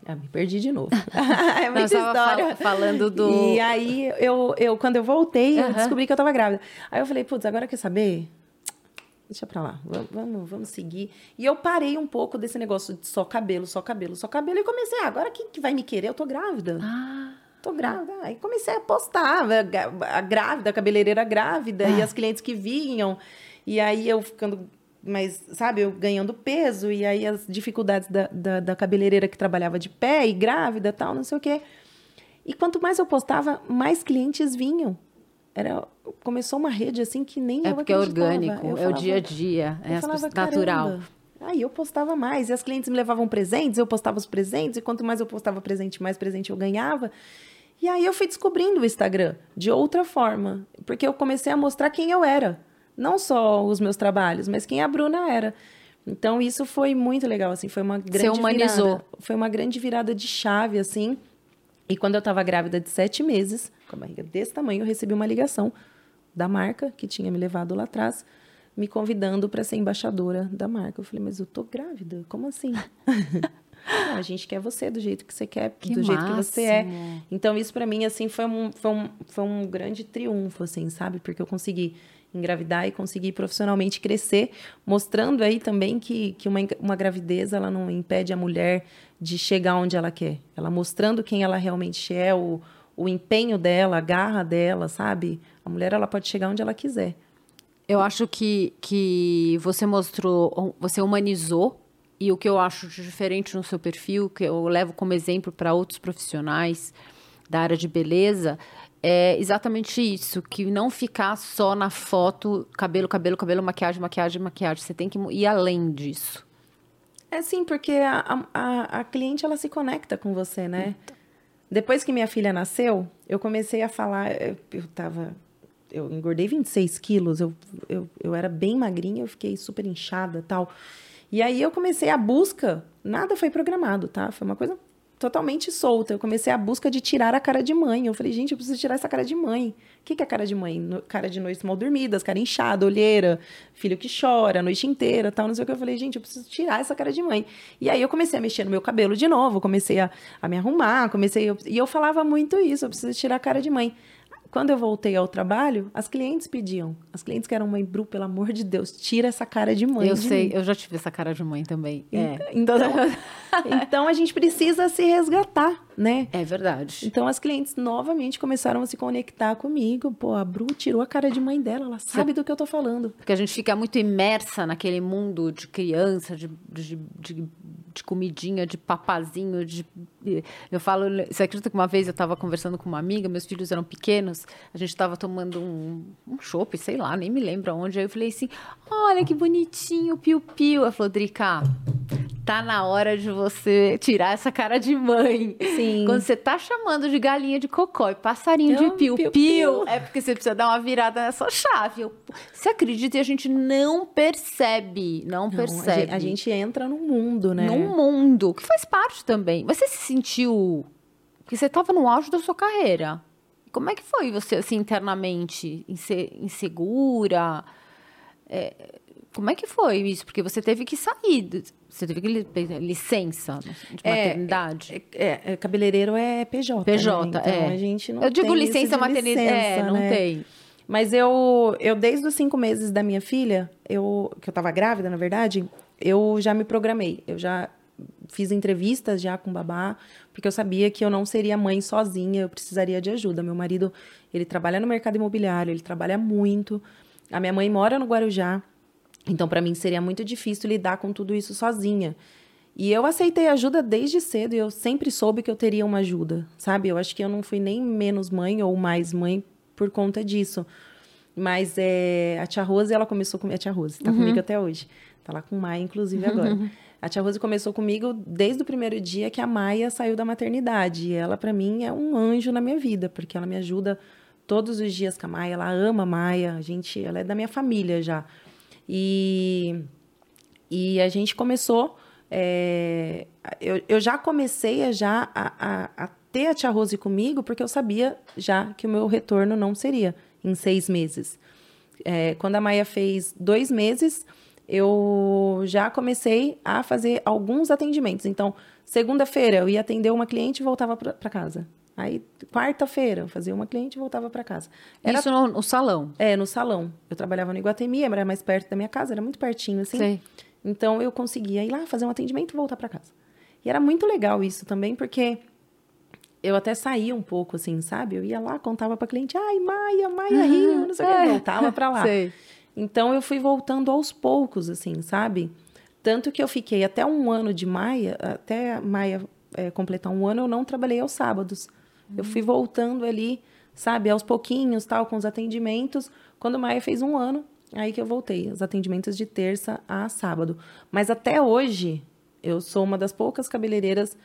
Ah, me perdi de novo. é muita não, história. falando do. E aí, eu, eu, quando eu voltei, uhum. eu descobri que eu estava grávida. Aí eu falei, putz, agora quer saber? Deixa pra lá, vamos, vamos seguir. E eu parei um pouco desse negócio de só cabelo, só cabelo, só cabelo, e comecei, ah, agora quem que vai me querer? Eu tô grávida. Ah. Tô grávida. Aí comecei a postar, a grávida, a cabeleireira grávida, ah. e as clientes que vinham. E aí eu ficando mas, sabe, eu ganhando peso, e aí as dificuldades da, da, da cabeleireira que trabalhava de pé e grávida tal, não sei o quê. E quanto mais eu postava, mais clientes vinham era começou uma rede assim que nem é eu porque é orgânico, falava, é o dia a dia, é falava, natural. Aí eu postava mais, e as clientes me levavam presentes, eu postava os presentes, e quanto mais eu postava presente, mais presente eu ganhava. E aí eu fui descobrindo o Instagram de outra forma, porque eu comecei a mostrar quem eu era, não só os meus trabalhos, mas quem a Bruna era. Então isso foi muito legal, assim, foi uma grande Você humanizou. Virada, foi uma grande virada de chave, assim. E quando eu estava grávida de sete meses, com a barriga desse tamanho, eu recebi uma ligação da marca que tinha me levado lá atrás, me convidando para ser embaixadora da marca. Eu falei, mas eu tô grávida, como assim? Não, a gente quer você do jeito que você quer, que do máximo. jeito que você é. Então, isso para mim, assim, foi um, foi, um, foi um grande triunfo, assim, sabe? Porque eu consegui engravidar e conseguir profissionalmente crescer, mostrando aí também que, que uma, uma gravidez, ela não impede a mulher de chegar onde ela quer. Ela mostrando quem ela realmente é, o, o empenho dela, a garra dela, sabe? A mulher ela pode chegar onde ela quiser. Eu acho que, que você mostrou, você humanizou e o que eu acho diferente no seu perfil, que eu levo como exemplo para outros profissionais da área de beleza, é exatamente isso, que não ficar só na foto, cabelo, cabelo, cabelo, maquiagem, maquiagem, maquiagem. Você tem que ir além disso. É sim, porque a, a, a cliente ela se conecta com você, né? Então. Depois que minha filha nasceu, eu comecei a falar. Eu, eu tava. Eu engordei 26 quilos, eu, eu, eu era bem magrinha, eu fiquei super inchada tal. E aí eu comecei a busca, nada foi programado, tá? Foi uma coisa totalmente solta. Eu comecei a busca de tirar a cara de mãe. Eu falei, gente, eu preciso tirar essa cara de mãe. O que, que é cara de mãe? No, cara de noites mal dormidas, cara inchada, olheira, filho que chora a noite inteira, tal, não sei o que. Eu falei, gente, eu preciso tirar essa cara de mãe. E aí eu comecei a mexer no meu cabelo de novo, comecei a, a me arrumar, comecei... Eu, e eu falava muito isso, eu preciso tirar a cara de mãe. quando eu voltei ao trabalho, as clientes pediam. As clientes que eram mãe Bru, pelo amor de Deus, tira essa cara de mãe. Eu de sei, mim. eu já tive essa cara de mãe também. É, Então, então a gente precisa se resgatar, né? é verdade. Então as clientes novamente começaram a se conectar comigo. Pô, a Bru tirou a cara de mãe dela, ela sabe do que eu tô falando. Porque a gente fica muito imersa naquele mundo de criança, de, de, de, de comidinha, de papazinho, de... Eu falo... Você acredita que uma vez eu estava conversando com uma amiga, meus filhos eram pequenos, a gente estava tomando um, um chopp, sei lá, nem me lembro aonde, aí eu falei assim, olha que bonitinho, piu-piu. Ela falou, Drica, tá na hora de você tirar essa cara de mãe. Sim. Quando você tá chamando de galinha de cocó e passarinho de piu-piu, é porque você precisa dar uma virada nessa chave. Eu, você acredita e a gente não percebe, não, Não, percebe. a, gente, a gente entra no mundo, né? Num mundo, que faz parte também. Você se sentiu... Porque você estava no auge da sua carreira. Como é que foi você, assim, internamente? Inse- Insegura? É, como é que foi isso? Porque você teve que sair, você teve que licença de É, maternidade. É, é, cabeleireiro é PJ. PJ, né? Então, é. a gente não Eu digo licença maternidade. É, não né? tem. Mas eu, eu desde os cinco meses da minha filha, eu, que eu tava grávida, na verdade, eu já me programei. Eu já fiz entrevistas já com o babá, porque eu sabia que eu não seria mãe sozinha, eu precisaria de ajuda. Meu marido, ele trabalha no mercado imobiliário, ele trabalha muito. A minha mãe mora no Guarujá, então para mim seria muito difícil lidar com tudo isso sozinha. E eu aceitei ajuda desde cedo e eu sempre soube que eu teria uma ajuda, sabe? Eu acho que eu não fui nem menos mãe ou mais mãe por conta disso. Mas é, a tia Rose, ela começou com a tia Rose, tá comigo até hoje. Tá lá com Maia, inclusive, agora. A tia Rose começou comigo desde o primeiro dia que a Maia saiu da maternidade. E ela, para mim, é um anjo na minha vida, porque ela me ajuda todos os dias com a Maia. Ela ama a Maia, a gente, ela é da minha família já. E, e a gente começou. é, eu, eu já comecei a, já a, a, a ter a tia Rose comigo, porque eu sabia já que o meu retorno não seria em seis meses. É, quando a Maia fez dois meses, eu já comecei a fazer alguns atendimentos. Então, segunda-feira eu ia atender uma cliente e voltava para casa. Aí, quarta-feira, eu fazia uma cliente e voltava para casa. Era Isso no, no salão. é, no salão. Eu trabalhava no Iguatemi, era mais perto da minha casa, era muito pertinho, assim. Sei. Então, eu conseguia ir lá, fazer um atendimento e voltar para casa. E era muito legal isso também, porque eu até saía um pouco, assim, sabe? Eu ia lá, contava pra cliente, ai, Maia, Maia Rio, não sei o que, voltava pra lá. Sei. Então, eu fui voltando aos poucos, assim, sabe? Tanto que eu fiquei até um ano de Maia, até Maia é, completar um ano, eu não trabalhei aos sábados. Eu fui voltando ali, sabe, aos pouquinhos, tal, com os atendimentos. Quando Maia fez um ano, aí que eu voltei, os atendimentos de terça a sábado. Mas até hoje, eu sou uma das poucas cabeleireiras,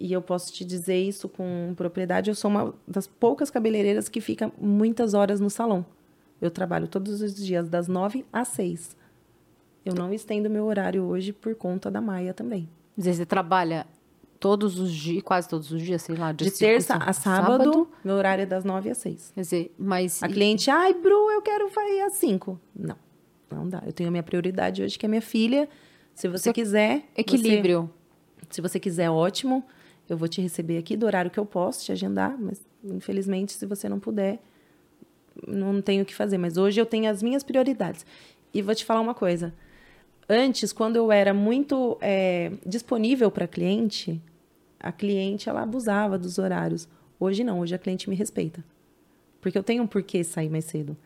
e eu posso te dizer isso com propriedade, eu sou uma das poucas cabeleireiras que fica muitas horas no salão. Eu trabalho todos os dias, das nove às seis. Eu não estendo meu horário hoje por conta da Maia também. Você trabalha todos os dias, quase todos os dias, sei lá, De cinco, terça a sábado, meu horário é das nove às seis. Quer dizer, mas. A cliente, ai, Bru, eu quero fazer às cinco. Não, não dá. Eu tenho a minha prioridade hoje, que é minha filha. Se você Você- quiser... Equilíbrio. você- se você quiser, ótimo. Eu vou te receber aqui do horário que eu posso te agendar. Mas, infelizmente, se você não puder, não tenho o que fazer. Mas hoje eu tenho as minhas prioridades. E vou te falar uma coisa. Antes, quando eu era muito é, disponível para cliente, a cliente ela abusava dos horários. Hoje não, hoje a cliente me respeita. Porque eu tenho um porquê sair mais cedo.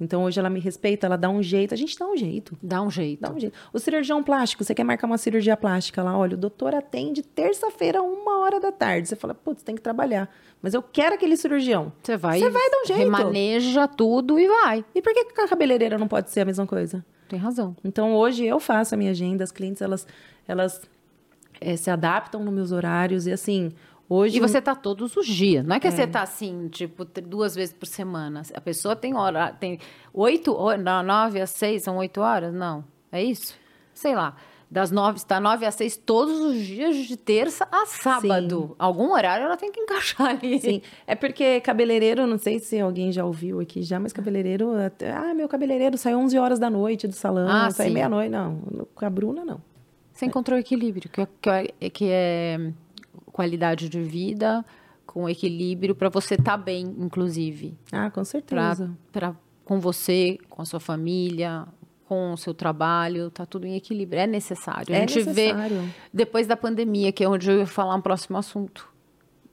Então hoje ela me respeita, ela dá um jeito, a gente dá um jeito. Dá um jeito. Dá um jeito. O cirurgião plástico, você quer marcar uma cirurgia plástica lá? Olha, o doutor atende terça-feira, uma hora da tarde. Você fala, putz, tem que trabalhar. Mas eu quero aquele cirurgião. Você vai. Você vai dar um jeito. Remaneja tudo e vai. E por que a cabeleireira não pode ser a mesma coisa? Tem razão. Então hoje eu faço a minha agenda, as clientes elas, elas eh, se adaptam nos meus horários e assim, hoje. E você tá todos os dias. Não é que você tá assim, tipo, duas vezes por semana. A pessoa tem hora, tem oito, nove às seis, são oito horas? Não. É isso? Sei lá. Das nove, está nove às seis todos os dias, de terça a sábado. Algum horário ela tem que encaixar ali. Sim, é porque cabeleireiro, não sei se alguém já ouviu aqui já, mas cabeleireiro, até- ah, meu cabeleireiro sai 11 horas da noite do salão, Ah, sai sim. meia-noite, não, com a Bruna não. Você encontrou equilíbrio, que é, que é- que é qualidade de vida com equilíbrio para você estar tá bem, inclusive. Ah, com certeza. Para com você, com a sua família, com o seu trabalho, tá tudo em equilíbrio. É necessário. É a gente necessário. vê depois da pandemia, que é onde eu ia falar um próximo assunto.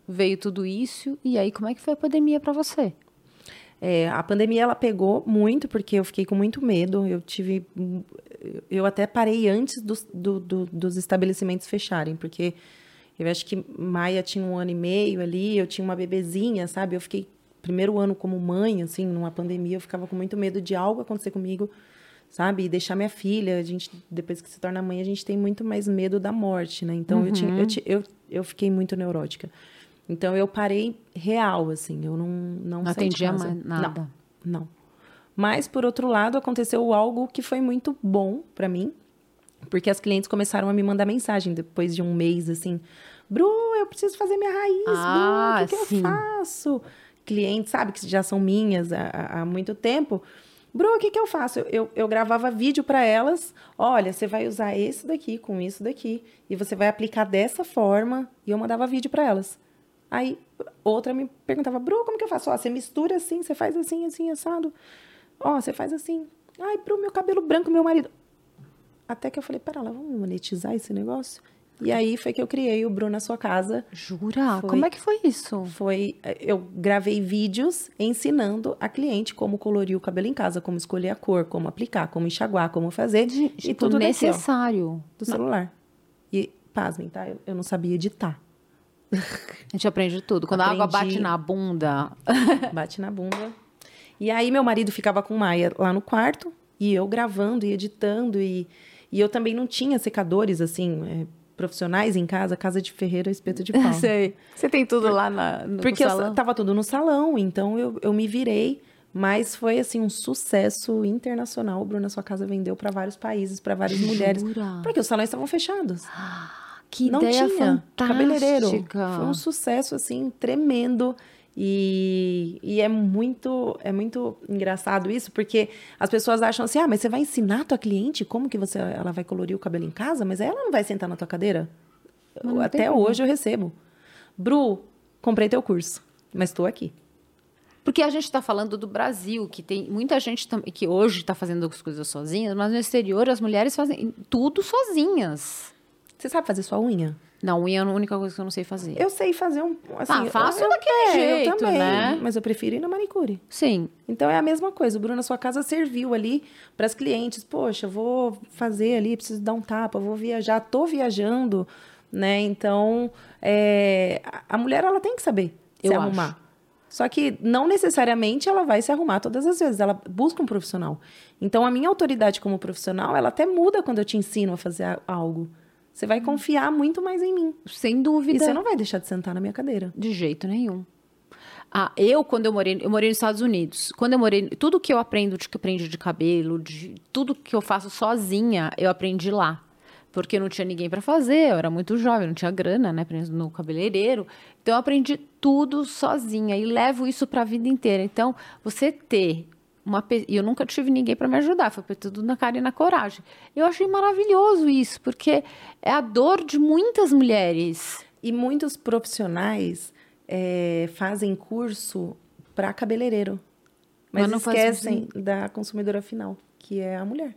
Veio tudo isso e aí como é que foi a pandemia para você? É, a pandemia ela pegou muito porque eu fiquei com muito medo. Eu tive, eu até parei antes dos, do, do, dos estabelecimentos fecharem, porque eu acho que Maia tinha um ano e meio ali, eu tinha uma bebezinha, sabe? Eu fiquei primeiro ano como mãe, assim, numa pandemia, eu ficava com muito medo de algo acontecer comigo sabe? E deixar minha filha, a gente, depois que se torna mãe, a gente tem muito mais medo da morte, né? Então, uhum. eu, tinha, eu, uhum. eu, eu fiquei muito neurótica. Então, eu parei real, assim, eu não Não, não atendia mais nada? Não, não. Mas, por outro lado, aconteceu algo que foi muito bom para mim, porque as clientes começaram a me mandar mensagem depois de um mês, assim, Bru, eu preciso fazer minha raiz, ah, Bru, o que, que eu faço? Clientes, sabe, que já são minhas há, há muito tempo, Bru, o que, que eu faço? Eu, eu, eu gravava vídeo para elas. Olha, você vai usar esse daqui com isso daqui. E você vai aplicar dessa forma. E eu mandava vídeo para elas. Aí outra me perguntava, Bru, como que eu faço? Ó, você mistura assim, você faz assim, assim, assado. Ó, você faz assim. Ai, Bru, meu cabelo branco, meu marido. Até que eu falei, pera lá, vamos monetizar esse negócio? E aí foi que eu criei o Bruno na sua casa. Jura? Foi, Como é que foi isso? Foi, eu gravei vídeos ensinando a cliente como colorir o cabelo em casa, como escolher a cor, como aplicar, como enxaguar, como fazer. De, e tipo, tudo necessário. Daqui, ó, do celular. E, pasmem, tá? Eu, eu não sabia editar. A gente aprende tudo. Quando Aprendi... a água bate na bunda. bate na bunda. E aí meu marido ficava com Maia lá no quarto, e eu gravando e editando, e, e eu também não tinha secadores, assim, é, profissionais em casa, casa de ferreiro, espeto de pau. Sei. Você tem tudo lá na, no Porque salão? eu tava tudo no salão, então eu, eu me virei. Mas foi assim um sucesso internacional. O Bruna Sua Casa vendeu para vários países, para várias Jura? mulheres. Porque os salões estavam fechados. Que Não ideia tinha fantástica. cabeleireiro. Foi um sucesso assim tremendo. E, e, é muito é muito engraçado isso, porque as pessoas acham assim, ah, mas você vai ensinar a tua cliente como que você, ela vai colorir o cabelo em casa? Mas ela não vai sentar na tua cadeira? Até hoje eu recebo. Bru, comprei teu curso, mas estou aqui. Porque a gente está falando do Brasil, que tem muita gente que hoje está fazendo as coisas sozinhas, mas no exterior as mulheres fazem tudo sozinhas. Você sabe fazer sua unha? Não, unha é a única coisa que eu não sei fazer. Eu sei fazer um. Assim, ah, faço eu, daquele é, jeito, eu também, né? Mas eu prefiro ir na manicure. Sim. Então é a mesma coisa. O Bruno, na sua casa, serviu ali para as clientes. Poxa, vou fazer ali, preciso dar um tapa, vou viajar, tô viajando, né? Então, é, a mulher, ela tem que saber eu se acho. arrumar. Só que não necessariamente ela vai se arrumar todas as vezes, ela busca um profissional. Então a minha autoridade como profissional, ela até muda quando eu te ensino a fazer algo. Você vai confiar muito mais em mim. Sem dúvida. E você não vai deixar de sentar na minha cadeira. De jeito nenhum. Ah, eu, quando eu morei, eu morei nos Estados Unidos. Quando eu morei, tudo que eu aprendo, de que aprendi de cabelo, de tudo que eu faço sozinha, eu aprendi lá. Porque não tinha ninguém para fazer, eu era muito jovem, não tinha grana, né, no cabeleireiro. Então eu aprendi tudo sozinha e levo isso para a vida inteira. Então, você ter uma e eu nunca tive ninguém para me ajudar, foi tudo na cara e na coragem. Eu achei maravilhoso isso, porque é a dor de muitas mulheres. E muitos profissionais é, fazem curso para cabeleireiro, mas, mas esquecem faz... da consumidora final, que é a mulher,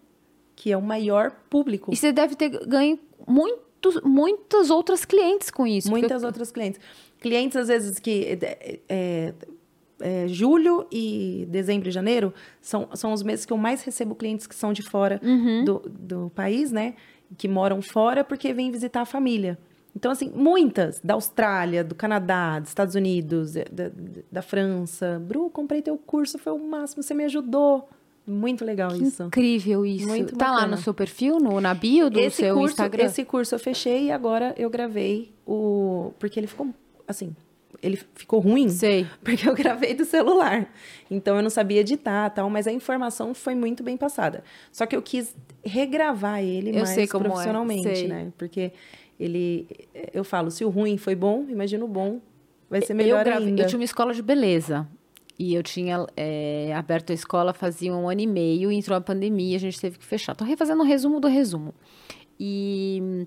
que é o maior público. E você deve ter ganho muito, muitas outras clientes com isso. Muitas porque... outras clientes. Clientes, às vezes, que é, é é, julho e dezembro e janeiro são, são os meses que eu mais recebo clientes que são de fora uhum. do, do país, né? Que moram fora porque vêm visitar a família. Então, assim, muitas da Austrália, do Canadá, dos Estados Unidos, da, da França. Bru, comprei teu curso, foi o máximo, você me ajudou. Muito legal que isso. Incrível isso. Muito tá bacana. lá no seu perfil, no, na bio do esse seu curso, Instagram? Esse curso eu fechei e agora eu gravei o. Porque ele ficou, assim, ele ficou ruim. Sei. Porque eu gravei do celular. Então eu não sabia editar tal, mas a informação foi muito bem passada. Só que eu quis regravar ele eu mais é. profissionalmente, é. né? Porque ele. Eu falo, se o ruim foi bom, imagina o bom. Vai ser melhor eu gravei, ainda. Eu tinha uma escola de beleza. E eu tinha é, aberto a escola fazia um ano e meio, entrou a pandemia, a gente teve que fechar. Tô refazendo um resumo do resumo. E,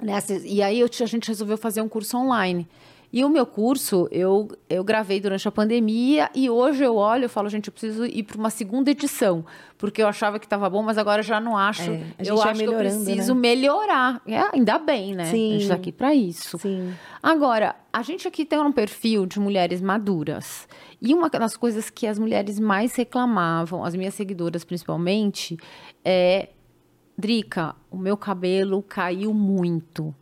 nessa, e aí eu, a gente resolveu fazer um curso online. E o meu curso, eu, eu gravei durante a pandemia e hoje eu olho e falo, gente, eu preciso ir para uma segunda edição, porque eu achava que estava bom, mas agora já não acho. É, eu acho que eu melhorando, preciso né? melhorar. É, ainda bem, né? Sim. A gente está aqui para isso. Sim. Agora, a gente aqui tem um perfil de mulheres maduras. E uma das coisas que as mulheres mais reclamavam, as minhas seguidoras principalmente, é: Drica, o meu cabelo caiu muito.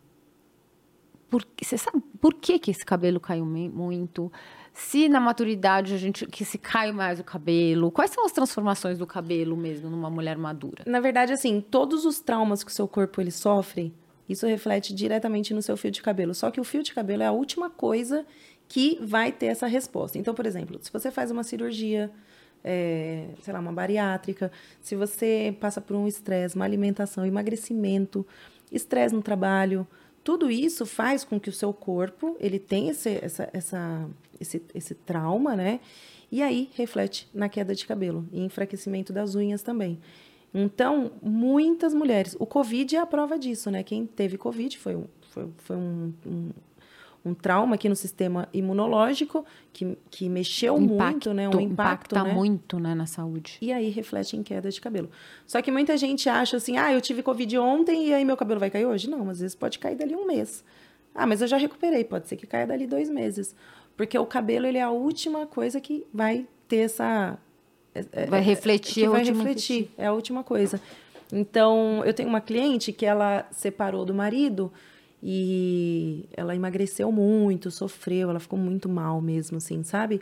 Por, você sabe por que, que esse cabelo caiu muito? Se na maturidade a gente que se cai mais o cabelo, quais são as transformações do cabelo mesmo numa mulher madura? Na verdade, assim, todos os traumas que o seu corpo ele sofre, isso reflete diretamente no seu fio de cabelo. Só que o fio de cabelo é a última coisa que vai ter essa resposta. Então, por exemplo, se você faz uma cirurgia, é, sei lá, uma bariátrica, se você passa por um estresse, uma alimentação, emagrecimento, estresse no trabalho, tudo isso faz com que o seu corpo ele tenha esse, essa, essa, esse, esse trauma, né? E aí reflete na queda de cabelo e enfraquecimento das unhas também. Então, muitas mulheres. O Covid é a prova disso, né? Quem teve Covid foi, foi, foi um, um, um trauma aqui no sistema imunológico que, que mexeu muito, né? Um impacto, impacta né? muito né, na saúde. E aí reflete em queda de cabelo. Só que muita gente acha assim, ah, eu tive Covid ontem e aí meu cabelo vai cair hoje? Não, às vezes pode cair dali um mês. Ah, mas eu já recuperei, pode ser que caia dali dois meses. Porque o cabelo, ele é a última coisa que vai ter essa... é- Vai é- refletir vai refletir, é a última coisa. Então, eu tenho uma cliente que ela separou do marido e ela emagreceu muito, sofreu, ela ficou muito mal mesmo, assim, sabe?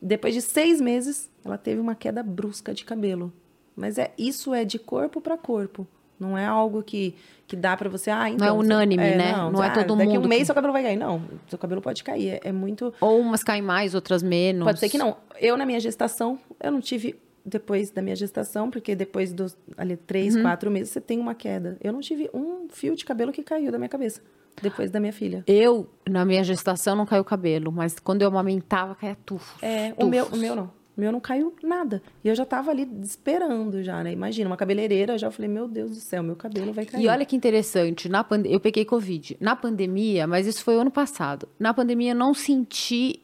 Depois de seis meses, ela teve uma queda brusca de cabelo. Mas é isso é de corpo para corpo. Não é algo que, que dá para você. Ah, então, você- unânime, né? Não, Não é ah, todo Daqui mundo um mês que- seu cabelo vai cair. Não, seu cabelo pode cair. É, é muito. Ou umas caem mais, outras menos. Pode ser que não. Eu, na minha gestação, eu não tive depois da minha gestação, porque depois dos ali, três, Uhum. quatro meses, você tem uma queda. Eu não tive um fio de cabelo que caiu da minha cabeça depois da minha filha. Eu, na minha gestação, não caiu cabelo, mas quando eu amamentava, caía tufos. É, o meu, o tufos. meu não. O meu não caiu nada. E eu já tava ali esperando já, né? Imagina, uma cabeleireira, eu já falei, meu Deus do céu, meu cabelo vai cair. E olha que interessante, na pande- eu peguei Covid. Na pandemia, mas isso foi ano passado. Na pandemia, eu não senti.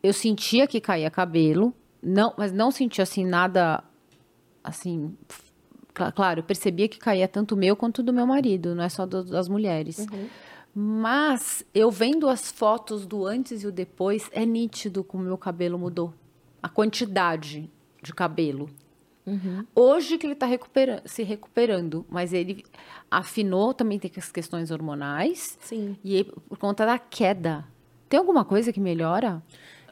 Eu sentia que caía cabelo, não, mas não senti assim nada. Assim. cla- Claro, eu percebia que caía tanto o meu quanto do meu marido, não é só do- das mulheres. Mas eu vendo as fotos do antes e o depois, é nítido como o meu cabelo mudou. A quantidade de cabelo. Hoje que ele está se recuperando, mas ele afinou, também tem as questões hormonais Sim. e por conta da queda. Tem alguma coisa que melhora?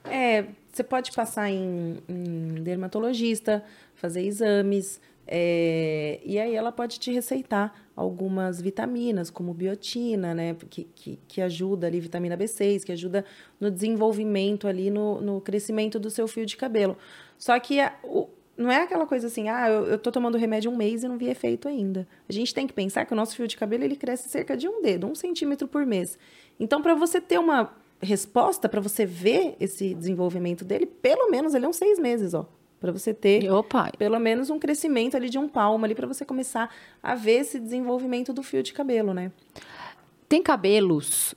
É, você pode passar em, em dermatologista, fazer exames, é, e aí ela pode te receitar algumas vitaminas, como biotina, né? Que, que, que ajuda ali, vitamina B6, que ajuda no desenvolvimento ali, no, no crescimento do seu fio de cabelo. Só que a- o- não é aquela coisa assim, ah, eu, eu tô tomando remédio um mês e não vi efeito ainda. A gente tem que pensar que o nosso fio de cabelo, ele cresce cerca de um dedo, um centímetro por mês. Então, para você ter uma resposta, para você ver esse desenvolvimento dele, pelo menos ele é uns seis meses, ó. Para você ter Opa, pelo menos um crescimento ali de um palmo ali para você começar a ver esse desenvolvimento do fio de cabelo, né? tem cabelos.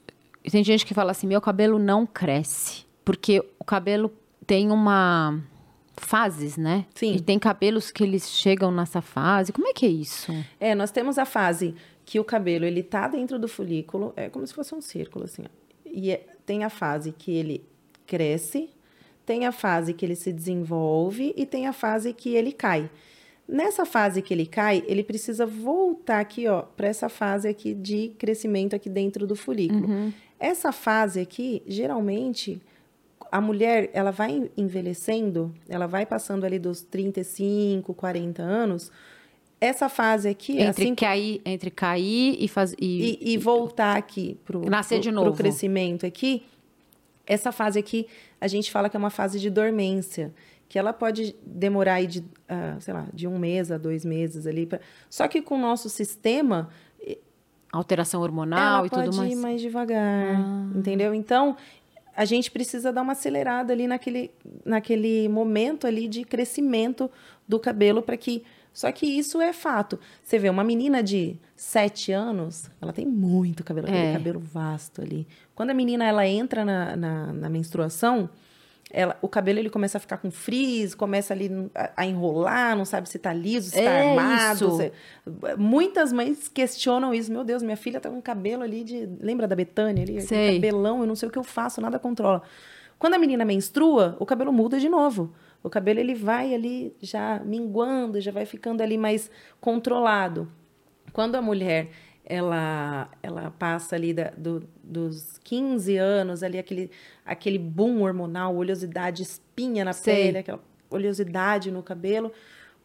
Tem gente que fala assim: meu cabelo não cresce. Porque o cabelo tem uma. fases, né? Sim. E tem cabelos que eles chegam nessa fase. Como é que é isso? É, nós temos a fase que o cabelo ele tá dentro do folículo, é como se fosse um círculo assim, ó. E é- tem a fase que ele cresce, tem a fase que ele se desenvolve e tem a fase que ele cai. Nessa fase que ele cai, ele precisa voltar aqui, ó, para essa fase aqui de crescimento aqui dentro do folículo. Essa fase aqui, geralmente, a mulher, ela vai envelhecendo, ela vai passando ali dos 35, 40 anos. Essa fase aqui, Entre, assim cair, entre cair e fazer. e, e voltar aqui pro, Nascer pro, de pro novo. crescimento aqui, essa fase aqui, a gente fala que é uma fase de dormência, que ela pode demorar aí de, ah, sei lá, de um mês a dois meses ali. Pra... Só que com o nosso sistema, alteração hormonal ela e pode tudo mais. ir mais devagar, entendeu? Então, a gente precisa dar uma acelerada ali naquele, naquele momento ali de crescimento do cabelo para que só que isso é fato. Você vê uma menina de 7 anos, ela tem muito cabelo, É. cabelo vasto ali. Quando a menina ela entra na, na, na menstruação, ela, o cabelo ele começa a ficar com frizz, começa ali a, a enrolar, não sabe se tá liso, se tá É armado. isso. se- Muitas mães questionam isso. Meu Deus, minha filha tá com cabelo ali de. Lembra da Betânia ali? Sei. Cabelão, eu não sei o que eu faço, nada controla. Quando a menina menstrua, o cabelo muda de novo. O cabelo ele vai ali já minguando, já vai ficando ali mais controlado. Quando a mulher ela ela passa ali da- do- dos 15 anos ali aquele aquele boom hormonal, oleosidade, espinha na Sei. pele, aquela oleosidade no cabelo.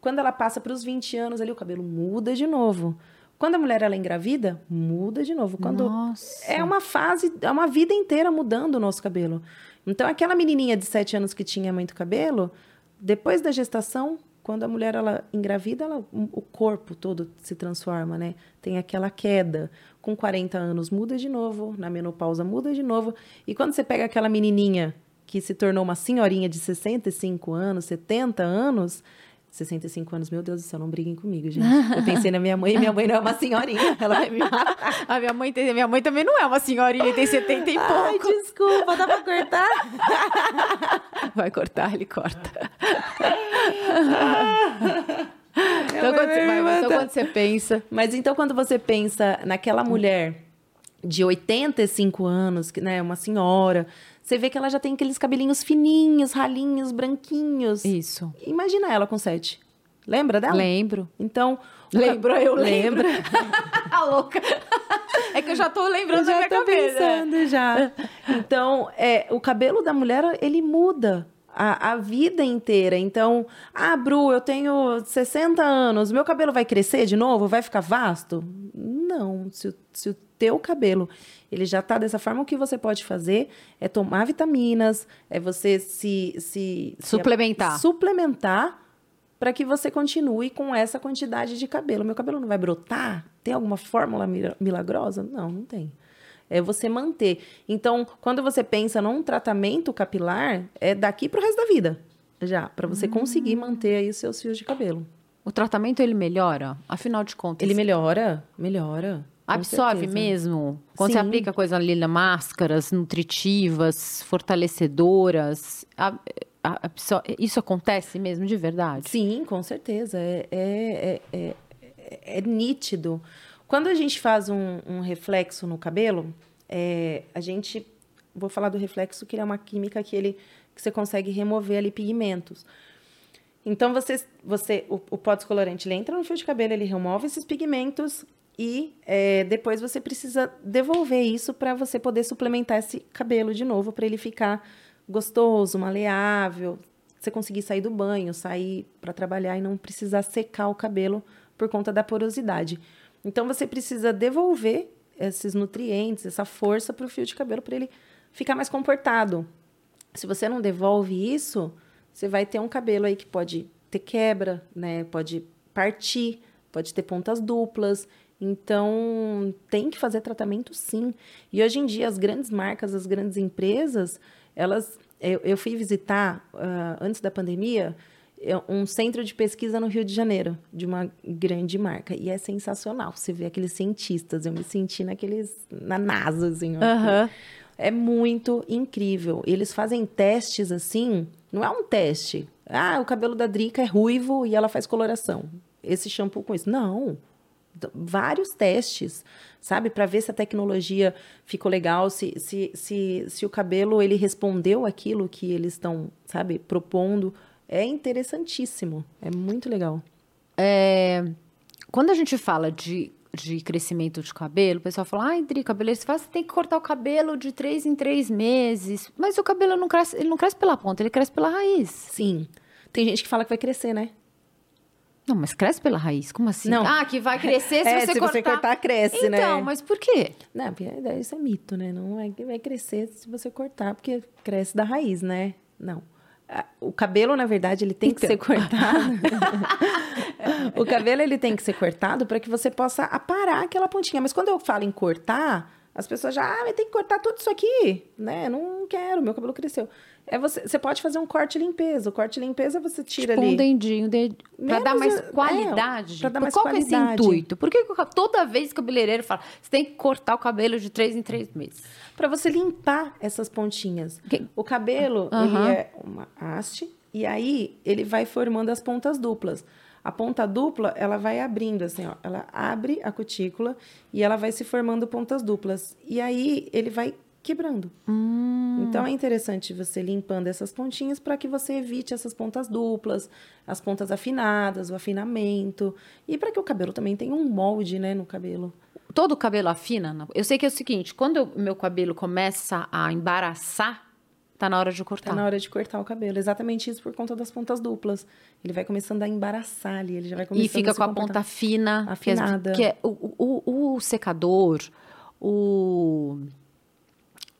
Quando ela passa para os 20 anos ali o cabelo muda de novo. Quando a mulher ela engravida, muda de novo. Quando Nossa. é uma fase, é uma vida inteira mudando o nosso cabelo. Então, aquela menininha de 7 anos que tinha muito cabelo, depois da gestação, quando a mulher ela engravida, ela, o corpo todo se transforma, né? Tem aquela queda. Com 40 anos muda de novo, na menopausa muda de novo. E quando você pega aquela menininha que se tornou uma senhorinha de 65 anos, 70 anos, 65 anos, meu Deus do céu, não briguem comigo, gente. Eu pensei na minha mãe minha mãe não é uma senhorinha, ela vai me matar. A minha mãe, tem, minha mãe também não é uma senhorinha, tem 70 e Ai, pouco. desculpa, dá pra cortar? Vai cortar, ele corta. então, quando você, mas então quando você pensa. Mas então, quando você pensa naquela mulher de 85 anos, que né, uma senhora, você vê que ela já tem aqueles cabelinhos fininhos, ralinhos, branquinhos. Isso. Imagina ela com sete. Lembra dela? Lembro. Então. Lembro, eu lembro. A louca. É que eu já tô lembrando Eu da já minha tô cabeça. pensando já. Então, é, o cabelo da mulher, ele muda a, a vida inteira. Então, ah, Bru, eu tenho 60 anos, meu cabelo vai crescer de novo? Vai ficar vasto? Não. Se, o- se o teu cabelo, ele já tá dessa forma, o que você pode fazer é tomar vitaminas, é você se... se se- Suplementar. suplementar para que você continue com essa quantidade de cabelo. Meu cabelo não vai brotar? Tem alguma fórmula milagrosa? Não, não tem. É você manter. Então, quando você pensa num tratamento capilar, é daqui para o resto da vida. Já, para você conseguir manter aí os seus fios de cabelo. O tratamento ele melhora? Afinal de contas. Ele melhora, melhora. Absorve mesmo? Quando você Sim. aplica coisa ali, na máscaras nutritivas, fortalecedoras, a- a- absor- isso acontece mesmo de verdade? Sim, com certeza. É, é, é, é, é nítido. Quando a gente faz um, um reflexo no cabelo, é, a gente. Vou falar do reflexo, que ele é uma química que, ele, que você consegue remover ali pigmentos. Então, você, você o, o pó descolorante ele entra no fio de cabelo, ele remove esses pigmentos e é, depois você precisa devolver isso para você poder suplementar esse cabelo de novo, para ele ficar gostoso, maleável, você conseguir sair do banho, sair para trabalhar e não precisar secar o cabelo por conta da porosidade. Então, você precisa devolver esses nutrientes, essa força para o fio de cabelo, para ele ficar mais comportado. Se você não devolve isso, você vai ter um cabelo aí que pode ter quebra, né? Pode partir, pode ter pontas duplas. Então, tem que fazer tratamento sim. E hoje em dia, as grandes marcas, as grandes empresas, elas. Eu, eu fui visitar, ah, antes da pandemia, um centro de pesquisa no Rio de Janeiro, de uma grande marca. E é sensacional. Você vê aqueles cientistas. Eu me senti naqueles. na NASA, assim. Aham. É muito incrível. Eles fazem testes assim, não é um teste. Ah, o cabelo da Drica é ruivo e ela faz coloração. Esse shampoo com isso. Não. Vários testes, sabe? Para ver se a tecnologia ficou legal, se, se, se, se o cabelo ele respondeu aquilo que eles estão, sabe, propondo. É interessantíssimo. É muito legal. É, quando a gente fala de, de crescimento de cabelo, o pessoal fala, ai, Dri, cabeleiro, você fala, você tem que cortar o cabelo de três em três meses. Mas o cabelo não cresce, ele não cresce pela ponta, ele cresce pela raiz. Sim. Tem gente que fala que vai crescer, né? Não, mas cresce pela raiz, como assim? Não. Ah, que vai crescer se, É, você, se cortar. você cortar, cresce, né? Então, mas por quê? Não, porque isso é mito, né? Não é que vai crescer se você cortar, porque cresce da raiz, né? Não. Ah, O cabelo, na verdade, ele tem que ser cortado. o cabelo, ele tem que ser cortado para que você possa aparar aquela pontinha. Mas quando eu falo em cortar, As pessoas já, ah, mas tem que cortar tudo isso aqui, né? Não quero, meu cabelo cresceu. É você, você pode fazer um corte limpeza. O corte limpeza você tira tipo ali. um dendinho, ded... pra dar mais é, qualidade. pra dar mais Qual que é esse qualidade. intuito? Por que toda vez que o cabeleireiro fala, você tem que cortar o cabelo de três em três meses? Pra você limpar essas pontinhas. Que- O cabelo, Aham. ele é uma haste e aí ele vai formando as pontas duplas. A ponta dupla, ela vai abrindo assim, ó. Ela abre a cutícula e ela vai se formando pontas duplas. E aí ele vai quebrando. Hum. Então é interessante você limpando essas pontinhas para que você evite essas pontas duplas, as pontas afinadas, o afinamento e para que o cabelo também tenha um molde, né, no cabelo. Todo o cabelo afina? Eu sei que é o seguinte, quando o meu cabelo começa a embaraçar, tá na hora de cortar. Tá na hora de cortar o cabelo. Exatamente isso por conta das pontas duplas. Ele vai começando a embaraçar ali, ele já vai começando E fica a com a ponta fina. as- Afinada. Que é o, o, o secador, o...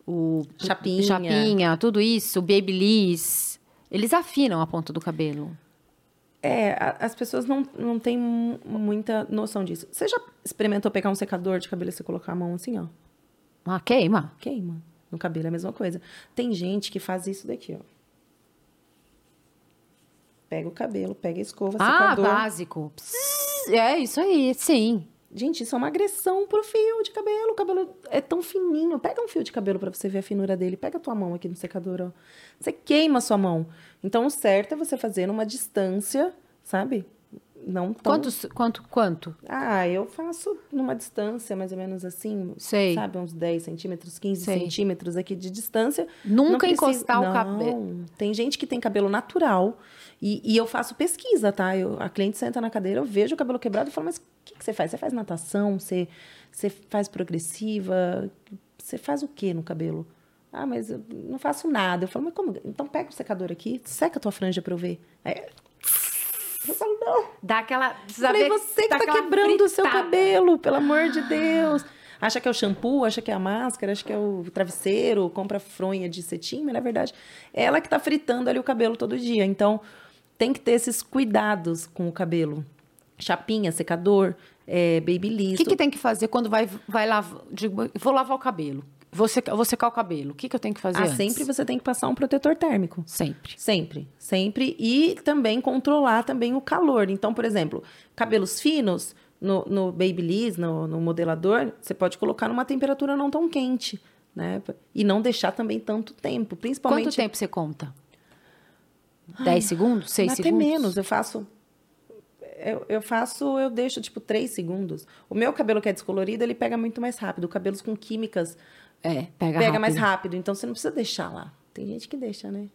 O Chapinha. chapinha, tudo isso, o babyliss, eles afinam a ponta do cabelo. É, as pessoas não, não têm mu- muita noção disso. Você já experimentou pegar um secador de cabelo e você colocar a mão assim, ó? Ah, queima. Queima. No cabelo é a mesma coisa. Tem gente que faz isso daqui, ó. Pega o cabelo, pega a escova, Ah, secador. básico. Pss, É isso aí, sim. Gente, isso é uma agressão pro fio de cabelo. O cabelo é tão fininho. Pega um fio de cabelo pra você ver a finura dele. Pega a tua mão aqui no secador, ó. Você queima a sua mão. Então, o certo é você fazer numa distância, sabe? Não tão... Quantos, quanto, quanto? Ah, eu faço numa distância mais ou menos assim, Sei. sabe? Uns 10 centímetros, 15 Sei. centímetros aqui de distância. Nunca precisa- encostar o Não. cabelo. Tem gente que tem cabelo natural e, e eu faço pesquisa, tá? Eu, a cliente senta na cadeira, eu vejo o cabelo quebrado e falo, mas o que, que você faz? Você faz natação? Você, você faz progressiva? Você faz o que no cabelo? Ah, mas eu não faço nada. Eu falo, mas como? Então pega o secador aqui, seca a tua franja pra eu ver. Aí, eu falo, não. Dá aquela. Precisa Falei, ver- você que tá quebrando o seu fritada. cabelo, pelo amor de Deus. Acha que é o shampoo, acha que é a máscara, acha que é o travesseiro, compra fronha de cetim, mas na verdade é ela que tá fritando ali o cabelo todo dia. Então tem que ter esses cuidados com o cabelo. Chapinha, secador, é, O babyliss. que, que tem que fazer quando vai, vai lavar? Digo, vou lavar o cabelo. Vou secar, vou secar o cabelo. O que, que eu tenho que fazer? Ah, antes? sempre você tem que passar um protetor térmico. Sempre. Sempre, sempre. E também controlar também o calor. Então, por exemplo, cabelos finos, no, no Babyliss, no, no modelador, você pode colocar numa temperatura não tão quente, né? E não deixar também tanto tempo, principalmente... Quanto tempo você conta? 10 segundos? 6 Até segundos? menos, eu faço... Eu, eu faço, eu deixo, tipo, três segundos. O meu cabelo que é descolorido, ele pega muito mais rápido. Cabelos com químicas É, pega, pega rápido. mais rápido. Então, você não precisa deixar lá. Tem gente que deixa, né?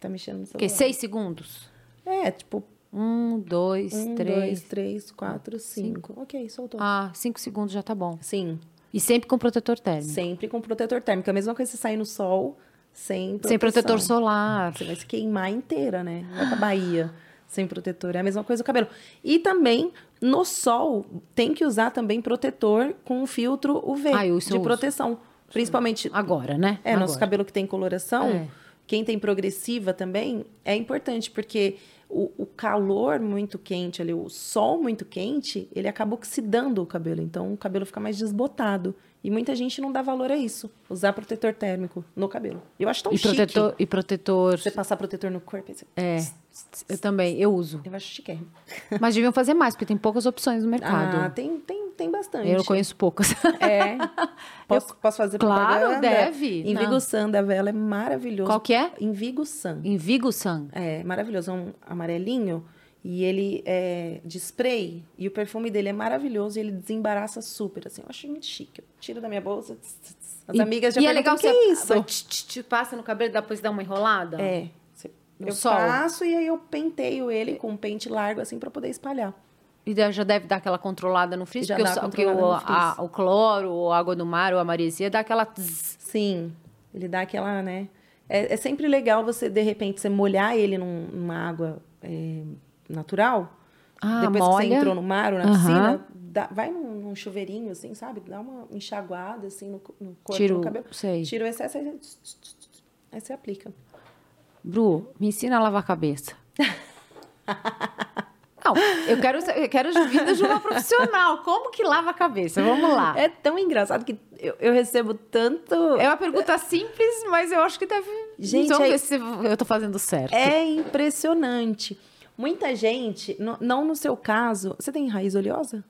Tá mexendo no celular. O quê? 6 segundos? É, tipo, Um, dois, Um, três. dois, três, quatro, cinco. Ok, soltou. Ah, 5 segundos já tá bom. Sim, E sempre com protetor térmico. sempre com protetor térmico. É A mesma coisa você sair no sol sem proteção. Sem protetor solar. Você vai se queimar inteira, né? Vai pra Bahia sem protetor. É a mesma coisa o cabelo. E também, no sol, tem que usar também protetor com filtro UV Ah, eu de proteção. Principalmente Agora, né? É, nosso Agora. cabelo que tem coloração, É. quem tem progressiva também, é importante, porque o, o calor muito quente ali, o sol muito quente, ele acaba oxidando o cabelo. Então, o cabelo fica mais desbotado. E muita gente não dá valor a isso. Usar protetor térmico no cabelo. Eu acho tão E chique. protetor, e protetor. Você passar protetor no corpo. Você... É, eu também, eu uso. Eu acho chique. Mas deviam fazer mais, porque tem poucas opções no mercado. Ah, tem, tem, tem bastante. eu conheço poucas. É. Posso, posso fazer Claro, propaganda? deve. Envigo Não. Sun da Vela é maravilhoso. Qual que é? Envigo Sun. Envigo Sun. É maravilhoso, é um amarelinho e ele é de spray e o perfume dele é maravilhoso e ele desembaraça super, assim, eu acho muito chique. Eu tiro da minha bolsa, tss, tss, as E- amigas já E é legal o que você é isso? vai passa no cabelo, depois dá uma enrolada. É, você- eu sol. passo e aí eu penteio ele com um pente largo assim pra poder espalhar. E já deve dar aquela controlada no frizz, Já porque, dá o, porque o, a- o cloro, ou a água do mar, ou a maresia, dá aquela... Sim, ele dá aquela, né? É, é sempre legal você, de repente, você molhar ele num- numa água é, natural. Ah, Depois que molha. você entrou no mar ou na Aham. piscina, dá- vai num, num chuveirinho, assim, sabe? Dá uma enxaguada, assim, no, no corpo, Tiro- no cabelo. sei. Tira o excesso, aí, aí você aplica. Bru, me ensina a lavar a cabeça. Não, eu quero, eu quero as vindas de uma profissional. Como que lava a cabeça? Vamos lá. É tão engraçado que Eu, eu recebo tanto. É uma pergunta simples, mas eu acho que deve. Gente, ver se eu tô fazendo certo. É impressionante. Muita gente, não no seu caso. Você tem raiz oleosa?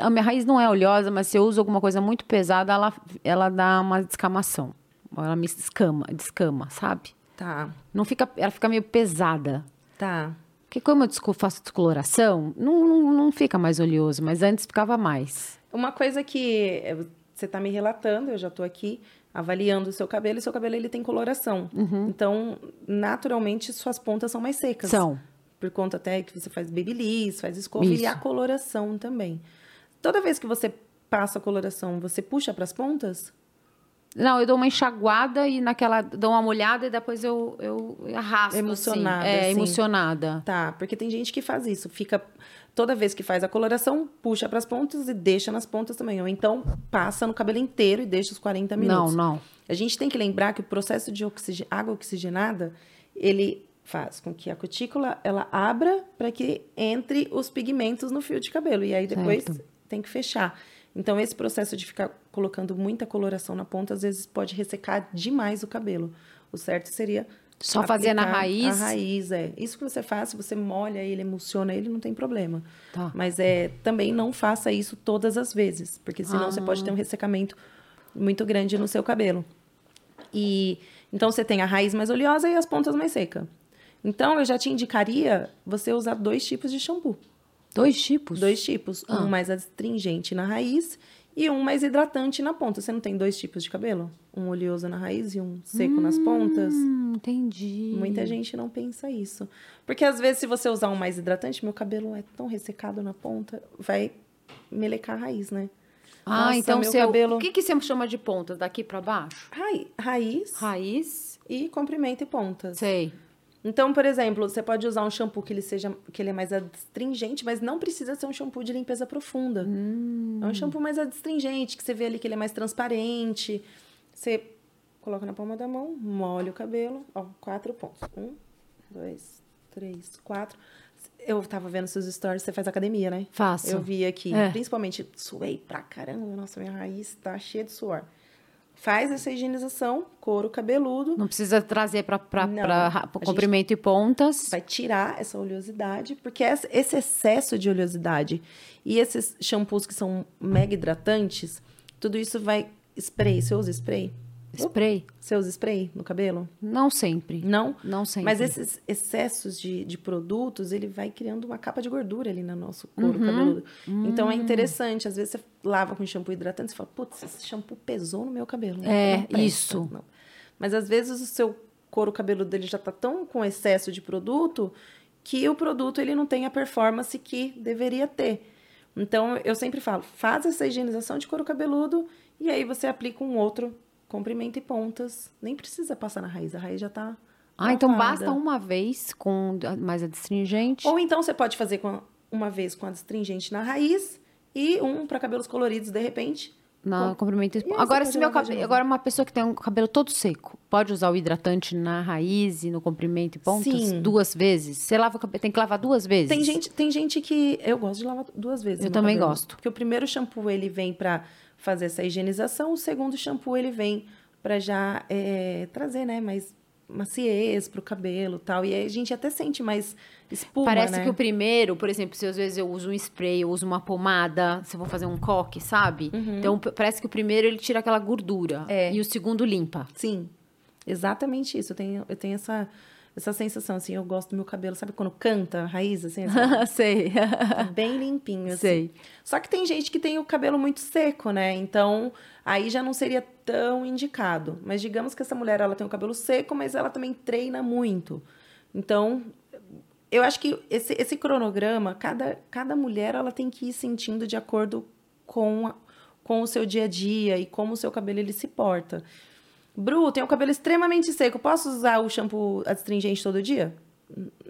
A minha raiz não é oleosa, mas se eu uso alguma coisa muito pesada, ela, ela dá uma descamação. Ela me descama, descama, sabe? Tá, Não fica, ela fica meio pesada. tá. Porque como eu faço descoloração, não, não, não fica mais oleoso, mas antes ficava mais. Uma coisa que é, você está me relatando, eu já estou aqui avaliando o seu cabelo, e seu cabelo ele tem coloração. Então, naturalmente, suas pontas são mais secas. São. Por conta até que você faz babyliss, faz escova e Isso. a coloração também. Toda vez que você passa a coloração, você puxa para as pontas? Não, eu dou uma enxaguada e naquela. dou uma molhada e depois eu, eu arrasto. Emocionada, Assim. É, assim. emocionada. Tá, porque tem gente que faz isso, fica toda vez que faz a coloração, puxa para as pontas e deixa nas pontas também, ou então passa no cabelo inteiro e deixa os 40 Não, minutos. não. A gente tem que lembrar que o processo de oxige- água oxigenada, ele faz com que a cutícula ela abra para que entre os pigmentos no fio de cabelo e aí depois Certo. tem que fechar. Então esse processo de ficar colocando muita coloração na ponta às vezes pode ressecar demais o cabelo. O certo seria Só fazer na raiz? A raiz é. Isso que você faz, se você molha ele, emulsiona ele, não tem problema. Tá. Mas é também não faça isso todas as vezes, porque senão você pode ter Ah. um ressecamento muito grande no seu cabelo. E então você tem a raiz mais oleosa e as pontas mais secas. Então eu já te indicaria você usar dois tipos de shampoo. Dois tipos? Dois tipos, Ah. um mais astringente na raiz e um mais hidratante na ponta. Você não tem dois tipos de cabelo? Um oleoso na raiz e um seco nas pontas? Hum, entendi. Muita gente não pensa isso. Porque às vezes, se você usar um mais hidratante, meu cabelo é tão ressecado na ponta, vai melecar a raiz, né? Ah, Nossa, então meu seu... cabelo- o que, que você chama de pontas? Daqui pra baixo? Rai- Raiz Raiz? e comprimento e pontas. Sei. Então, por exemplo, você pode usar um shampoo que ele seja que ele é mais adstringente, mas não precisa ser um shampoo de limpeza profunda. Hum. É um shampoo mais adstringente, que você vê ali que ele é mais transparente. Você coloca na palma da mão, molha o cabelo, ó, quatro pontos. Um, dois, três, quatro. Eu tava vendo seus stories, você faz academia, né? Faço. Eu vi aqui, É. principalmente suei pra caramba, nossa, minha raiz tá cheia de suor. Faz essa higienização, couro cabeludo, Não precisa trazer pra, pra, Não. pra A ra- gente- comprimento e pontas. vai tirar essa oleosidade, porque esse excesso de oleosidade e esses shampoos que são mega hidratantes, tudo isso vai spray. Você usa spray? Spray? Você usa spray no cabelo? Não sempre. Não? Não sempre. Mas esses excessos de, de produtos, ele vai criando uma capa de gordura ali no nosso couro Uhum. cabeludo. Então Hum. é interessante. Às vezes você lava com shampoo hidratante e fala, putz, esse shampoo pesou no meu cabelo. É, presta, isso. não. Mas às vezes o seu couro cabeludo dele já tá tão com excesso de produto que o produto ele não tem a performance que deveria ter. Então eu sempre falo, faz essa higienização de couro cabeludo e aí você aplica um outro comprimento e pontas. Nem precisa passar na raiz, a raiz já tá Ah, então basta uma vez com a- mais adstringente. Ou então você pode fazer com uma vez com a astringente na raiz e um para cabelos coloridos de repente. Na Com- comprimento e Agora, se meu cabelo. Agora, uma pessoa que tem um cabelo todo seco, pode usar o hidratante na raiz e no comprimento e pontas? Sim. Duas vezes? Você lava o cabelo. Tem que lavar duas vezes? Tem gente, tem gente que eu gosto de lavar duas vezes. Eu também cabelo. gosto. Porque o primeiro shampoo ele vem para fazer essa higienização, o segundo shampoo ele vem para já é, trazer, né, mais maciez pro cabelo, e tal. E aí a gente até sente mais espuma, Parece né? que o primeiro, por exemplo, se às vezes eu uso um spray, eu uso uma pomada, se eu vou fazer um coque, sabe? Então, p- parece que o primeiro ele tira aquela gordura. Uhum. É. E o segundo limpa. Sim, exatamente isso. Eu tenho, eu tenho essa, essa sensação, assim, eu gosto do meu cabelo, sabe quando canta a raiz, assim, assim, Sei. tá bem limpinho, assim. Sei. Só que tem gente que tem o cabelo muito seco, né? Então, aí já não seria tão indicado. Mas digamos que essa mulher, ela tem o cabelo seco, mas ela também treina muito. Então, eu acho que esse, esse cronograma, cada, cada mulher, ela tem que ir sentindo de acordo com, a- com o seu dia a dia e como o seu cabelo, ele se porta. Bru, tem o cabelo extremamente seco, posso usar o shampoo astringente todo dia?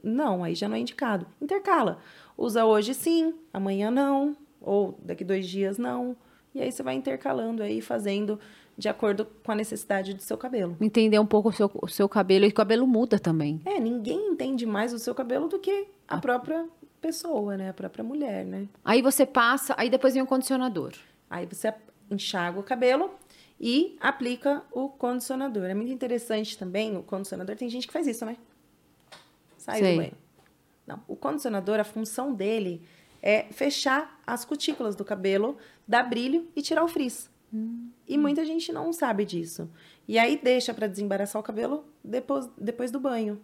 Não, aí já não é indicado. Intercala. Usa hoje sim, amanhã não, ou daqui dois dias não. E aí você vai intercalando aí, fazendo de acordo com a necessidade do seu cabelo. Entender um pouco o seu, o seu cabelo. E o cabelo muda também. É, ninguém entende mais o seu cabelo do que a própria pessoa, né? A própria mulher, né? Aí você passa, aí depois vem o condicionador. Aí você enxágua o cabelo e aplica o condicionador. É muito interessante também o condicionador. Tem gente que faz isso, né? Sai Sei. do banho. Não, o condicionador, a função dele é fechar as cutículas do cabelo, dar brilho e tirar o frizz. E muita gente não sabe disso. E aí deixa para desembaraçar o cabelo depois, depois do banho.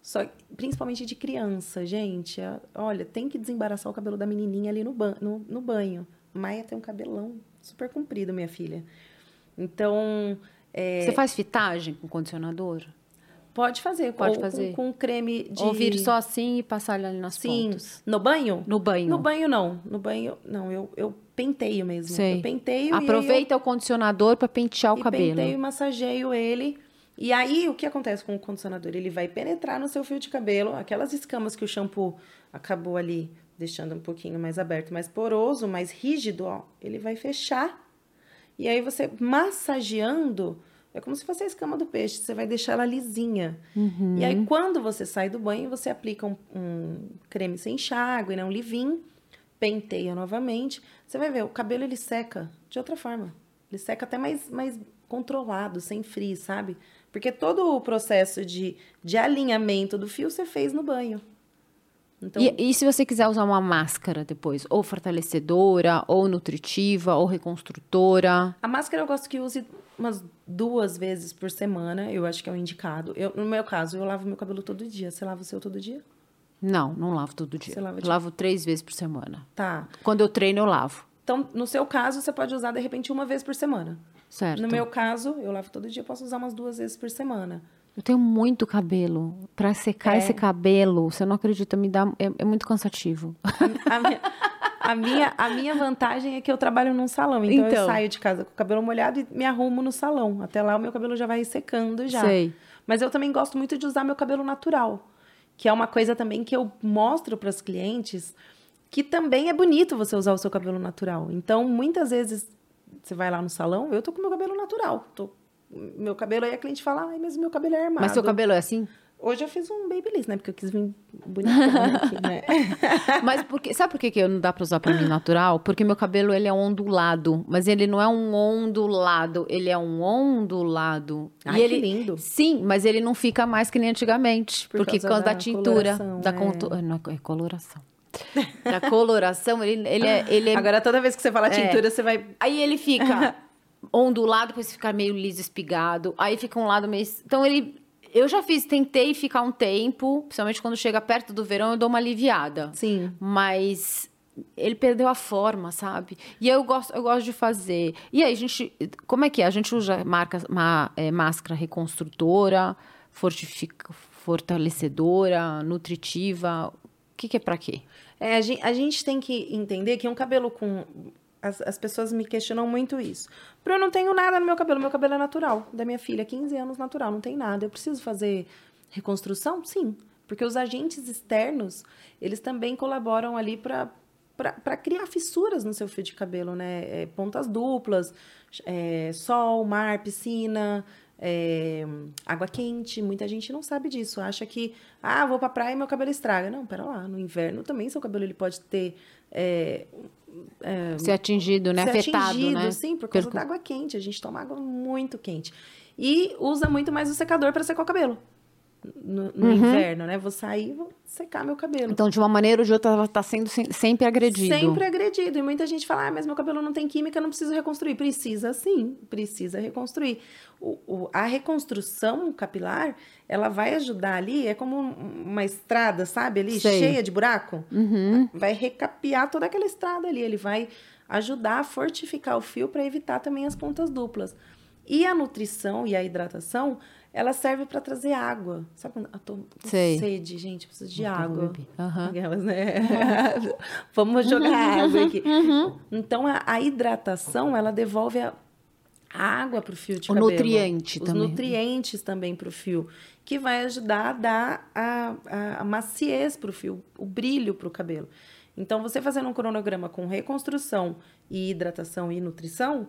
Só, principalmente de criança, gente. Olha, tem que desembaraçar o cabelo da menininha ali no, ban no, no banho. Maia tem um cabelão super comprido, minha filha. Então, é, Você faz fitagem com condicionador? pode fazer. Pode com, fazer. Com, com creme de... Ou vir só assim e passar ali nas Sim. pontas? No banho? No banho. No banho, não. No banho, não. Eu, eu penteio mesmo. Sei. Eu penteio e aí eu- Aproveita o condicionador para pentear o e cabelo. penteio e massageio ele. E aí, o que acontece com o condicionador? Ele vai penetrar no seu fio de cabelo, aquelas escamas que o shampoo acabou ali deixando um pouquinho mais aberto, mais poroso, mais rígido, ó. Ele vai fechar. E aí, você massageando, é como se fosse a escama do peixe, você vai deixar ela lisinha. Uhum. E aí, quando você sai do banho, você aplica um, um creme sem enxágue, né? Um leave-in, penteia novamente. Você vai ver, o cabelo ele seca de outra forma. Ele seca até mais, mais controlado, sem frizz, sabe? Porque todo o processo de, de alinhamento do fio você fez no banho. Então, E, e se você quiser usar uma máscara depois? Ou fortalecedora, ou nutritiva, ou reconstrutora? a máscara eu gosto que use umas duas vezes por semana. Eu acho que é o indicado. Eu, no meu caso, eu lavo meu cabelo todo dia. Você lava o seu todo dia? Não, não lavo todo dia. Você lava Eu de- lavo três vezes por semana. Tá. Quando eu treino, eu lavo. Então, no seu caso, você pode usar, de repente, uma vez por semana. Certo. No meu caso, eu lavo todo dia, posso usar umas duas vezes por semana. Eu tenho muito cabelo. Pra secar É. esse cabelo, você não acredita, me dá. É, é muito cansativo. A minha, a, minha, a minha vantagem é que eu trabalho num salão. Então, eu Então. saio de casa com o cabelo molhado e me arrumo no salão. Até lá, o meu cabelo já vai secando já. Sei. Mas eu também gosto muito de usar meu cabelo natural. Que é uma coisa também que eu mostro para os clientes que também é bonito você usar o seu cabelo natural. Então, muitas vezes, você vai lá no salão, eu tô com meu cabelo natural. Tô- meu cabelo aí a cliente fala, ai, mas meu cabelo é armado. Mas seu cabelo é assim? Hoje eu fiz um babyliss, né? Porque eu quis vir bonitona aqui, né? Mas por quê? sabe por que, que eu não dá pra usar pra mim natural? Porque meu cabelo ele é ondulado, mas ele não é um ondulado, ele é um ondulado. Ai, e ele lindo. Sim, mas ele não fica mais que nem antigamente, Por porque causa por causa da, da tintura, da é. contu... não é coloração. da coloração, ele, ele é, ele é Agora, toda vez que você fala É. tintura, você vai. Aí ele fica ondulado, depois fica meio liso, espigado. Aí fica um lado meio. Então ele. Eu já fiz, tentei ficar um tempo, principalmente quando chega perto do verão, eu dou uma aliviada. Sim. Mas ele perdeu a forma, sabe? E eu gosto, eu gosto de fazer. E aí, a gente. Como é que é? A gente usa marca, ma- é, máscara reconstrutora, fortifica, fortalecedora, nutritiva. O que, que é pra quê? É, a, gen- a gente tem que entender que um cabelo com. As, as pessoas me questionam muito isso. Pro, eu não tenho nada no meu cabelo. Meu cabelo é natural. Da minha filha, 15 anos natural, não tem nada. Eu preciso fazer reconstrução? Sim. Porque os agentes externos, eles também colaboram ali para para criar fissuras no seu fio de cabelo, né? É, pontas duplas, é, sol, mar, piscina, é, água quente. Muita gente não sabe disso. Acha que, ah, vou pra praia e meu cabelo estraga. Não, pera lá. No inverno também seu cabelo ele pode ter é, Ser atingido, né? ser Afetado, atingido, né? sim, por causa da água quente. A gente toma água muito quente. E usa muito mais o secador para secar o cabelo. No, no inverno, né? Vou sair e vou secar meu cabelo. Então, de uma maneira ou de outra, ela tá sendo se- sempre agredido. Sempre agredido. E muita gente fala, ah, mas meu cabelo não tem química, não preciso reconstruir. Precisa sim, precisa reconstruir. O, o- a reconstrução capilar, ela vai ajudar ali, é como um- uma estrada, sabe? Ali, Sei. cheia de buraco. Uhum. Vai recapear toda aquela estrada ali. Ele vai ajudar a fortificar o fio para evitar também as pontas duplas. E a nutrição e a hidratação, ela serve para trazer água. Sabe quando eu tô com Sei. sede, gente? Preciso de Vou água. Aquelas, né? Vamos jogar água aqui. Então, a, a hidratação, ela devolve a, a água para o fio de O cabelo. nutriente Os também. nutrientes também para o fio, que vai ajudar a dar a, a, a maciez para o fio, o brilho para o cabelo. Então, você fazendo um cronograma com reconstrução e hidratação e nutrição,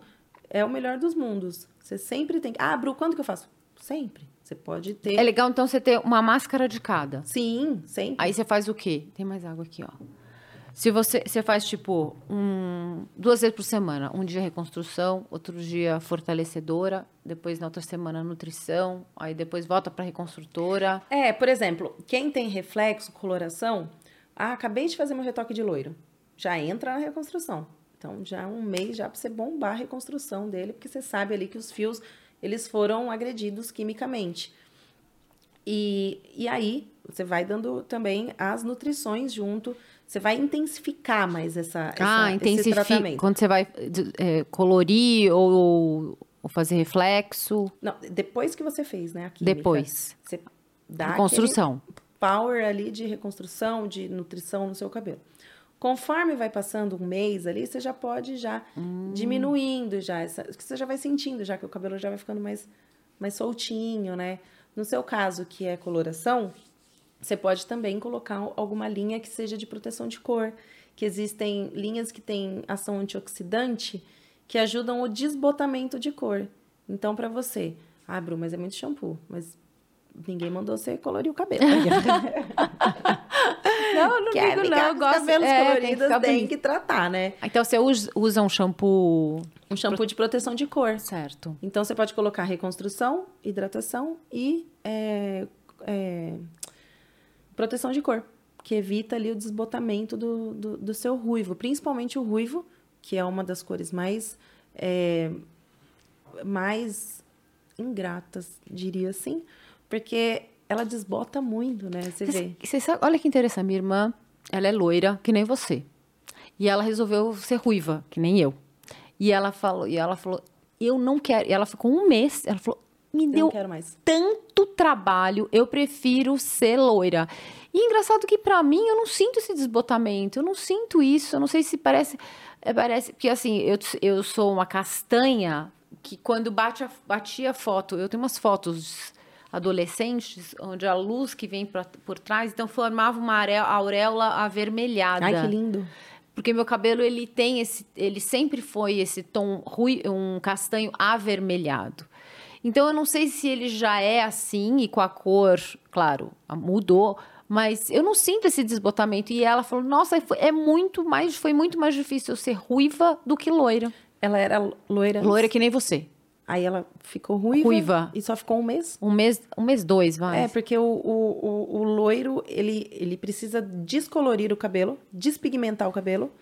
é o melhor dos mundos. Você sempre tem que... Ah, Bru, quando que eu faço? Sempre. Você pode ter... É legal, então, você ter uma máscara de cada. Sim, sempre. Aí você faz o quê? Tem mais água aqui, ó. Se você, você faz, tipo, um, duas vezes por semana. Um dia reconstrução, outro dia fortalecedora, depois na outra semana nutrição, aí depois volta para reconstrutora. É, por exemplo, quem tem reflexo, coloração, ah, acabei de fazer meu retoque de loiro. Já entra na reconstrução. Então, já é um mês já para você bombar a reconstrução dele, porque você sabe ali que os fios, eles foram agredidos quimicamente. E, e aí, você vai dando também as nutrições junto, você vai intensificar mais essa, ah, essa intensifica. esse tratamento. Quando você vai é, colorir ou, ou, fazer reflexo? Não, depois que você fez, né? Química, depois. Você dá Reconstrução. power ali de reconstrução, de nutrição no seu cabelo. Conforme vai passando um mês ali, você já pode já hum. diminuindo já. Essa, você já vai sentindo já que o cabelo já vai ficando mais, mais soltinho, né? No seu caso, que é coloração, você pode também colocar alguma linha que seja de proteção de cor. Que existem linhas que têm ação antioxidante que ajudam o desbotamento de cor. Então, para você, ah, Bru, mas é muito shampoo. Mas ninguém mandou você colorir o cabelo. não, não Quer digo não. Eu gosto cabelos é, coloridos tem que, tem que tratar, né? Então você usa, usa um shampoo. Um shampoo de proteção de cor. Certo. Então você pode colocar reconstrução, hidratação e é, é, proteção de cor, que evita ali o desbotamento do, do, do, seu ruivo, principalmente o ruivo, que é uma das cores mais. É, mais ingratas, diria assim, porque ela desbota muito, né? Você vê. Você sabe, olha que interessante, minha irmã, ela é loira, que nem você. E ela resolveu ser ruiva, que nem eu. E ela falou, e ela falou, eu não quero. E ela ficou um mês, ela falou, me eu deu tanto trabalho, eu prefiro ser loira. E engraçado que para mim eu não sinto esse desbotamento, eu não sinto isso, eu não sei se parece, é, parece porque assim, eu, eu sou uma castanha que quando bate a, batia a foto, eu tenho umas fotos adolescentes, onde a luz que vem pra, por trás, então formava uma auréola avermelhada. Ai, que lindo. Porque meu cabelo, ele tem esse, ele sempre foi esse tom rui, um castanho avermelhado. Então eu não sei se ele já é assim e com a cor, claro, mudou, mas eu não sinto esse desbotamento. E ela falou: "Nossa, é muito mais, foi muito mais difícil eu ser ruiva do que loira". Ela era loira. Loira que nem você. Aí ela ficou ruiva, ruiva. E só ficou um mês? Um mês, um mês dois, vai. É, porque o, o, o, o, loiro, ele, ele precisa descolorir o cabelo, despigmentar o cabelo.